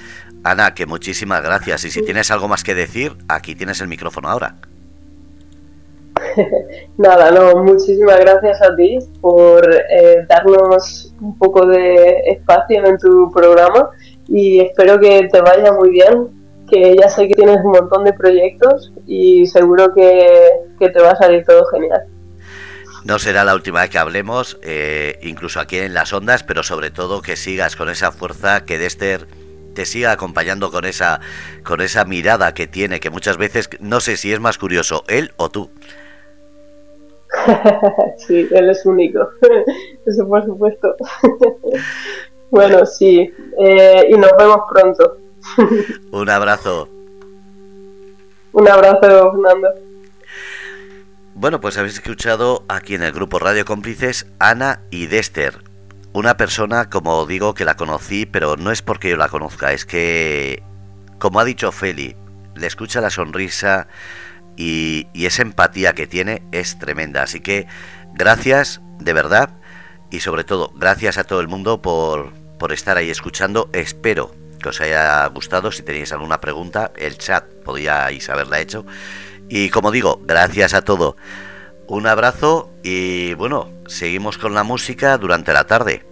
Ana, que muchísimas gracias. Y si tienes algo más que decir, aquí tienes el micrófono ahora. Nada, no, muchísimas gracias a ti por eh, darnos un poco de espacio en tu programa y espero que te vaya muy bien que ya sé que tienes un montón de proyectos y seguro que, te va a salir todo genial. No será la última vez que hablemos, eh, incluso aquí en las ondas, pero sobre todo que sigas con esa fuerza, que Dexter te siga acompañando con esa, con esa mirada que tiene, que muchas veces no sé si es más curioso él o tú. sí, él es único, eso por supuesto. bueno, sí, eh, y nos vemos pronto. Un abrazo. Un abrazo, Fernando. Bueno, pues habéis escuchado aquí en el grupo Radio Cómplices Ana y Dester. Una persona, como digo, que la conocí, pero no es porque yo la conozca, es que, como ha dicho Feli, le escucha la sonrisa y, esa empatía que tiene es tremenda. Así que gracias, de verdad, y sobre todo, gracias a todo el mundo por, por estar ahí escuchando. Espero que os haya gustado. Si tenéis alguna pregunta, el chat podíais haberla hecho. Y como digo, gracias a todo. Un abrazo y bueno, seguimos con la música durante la tarde.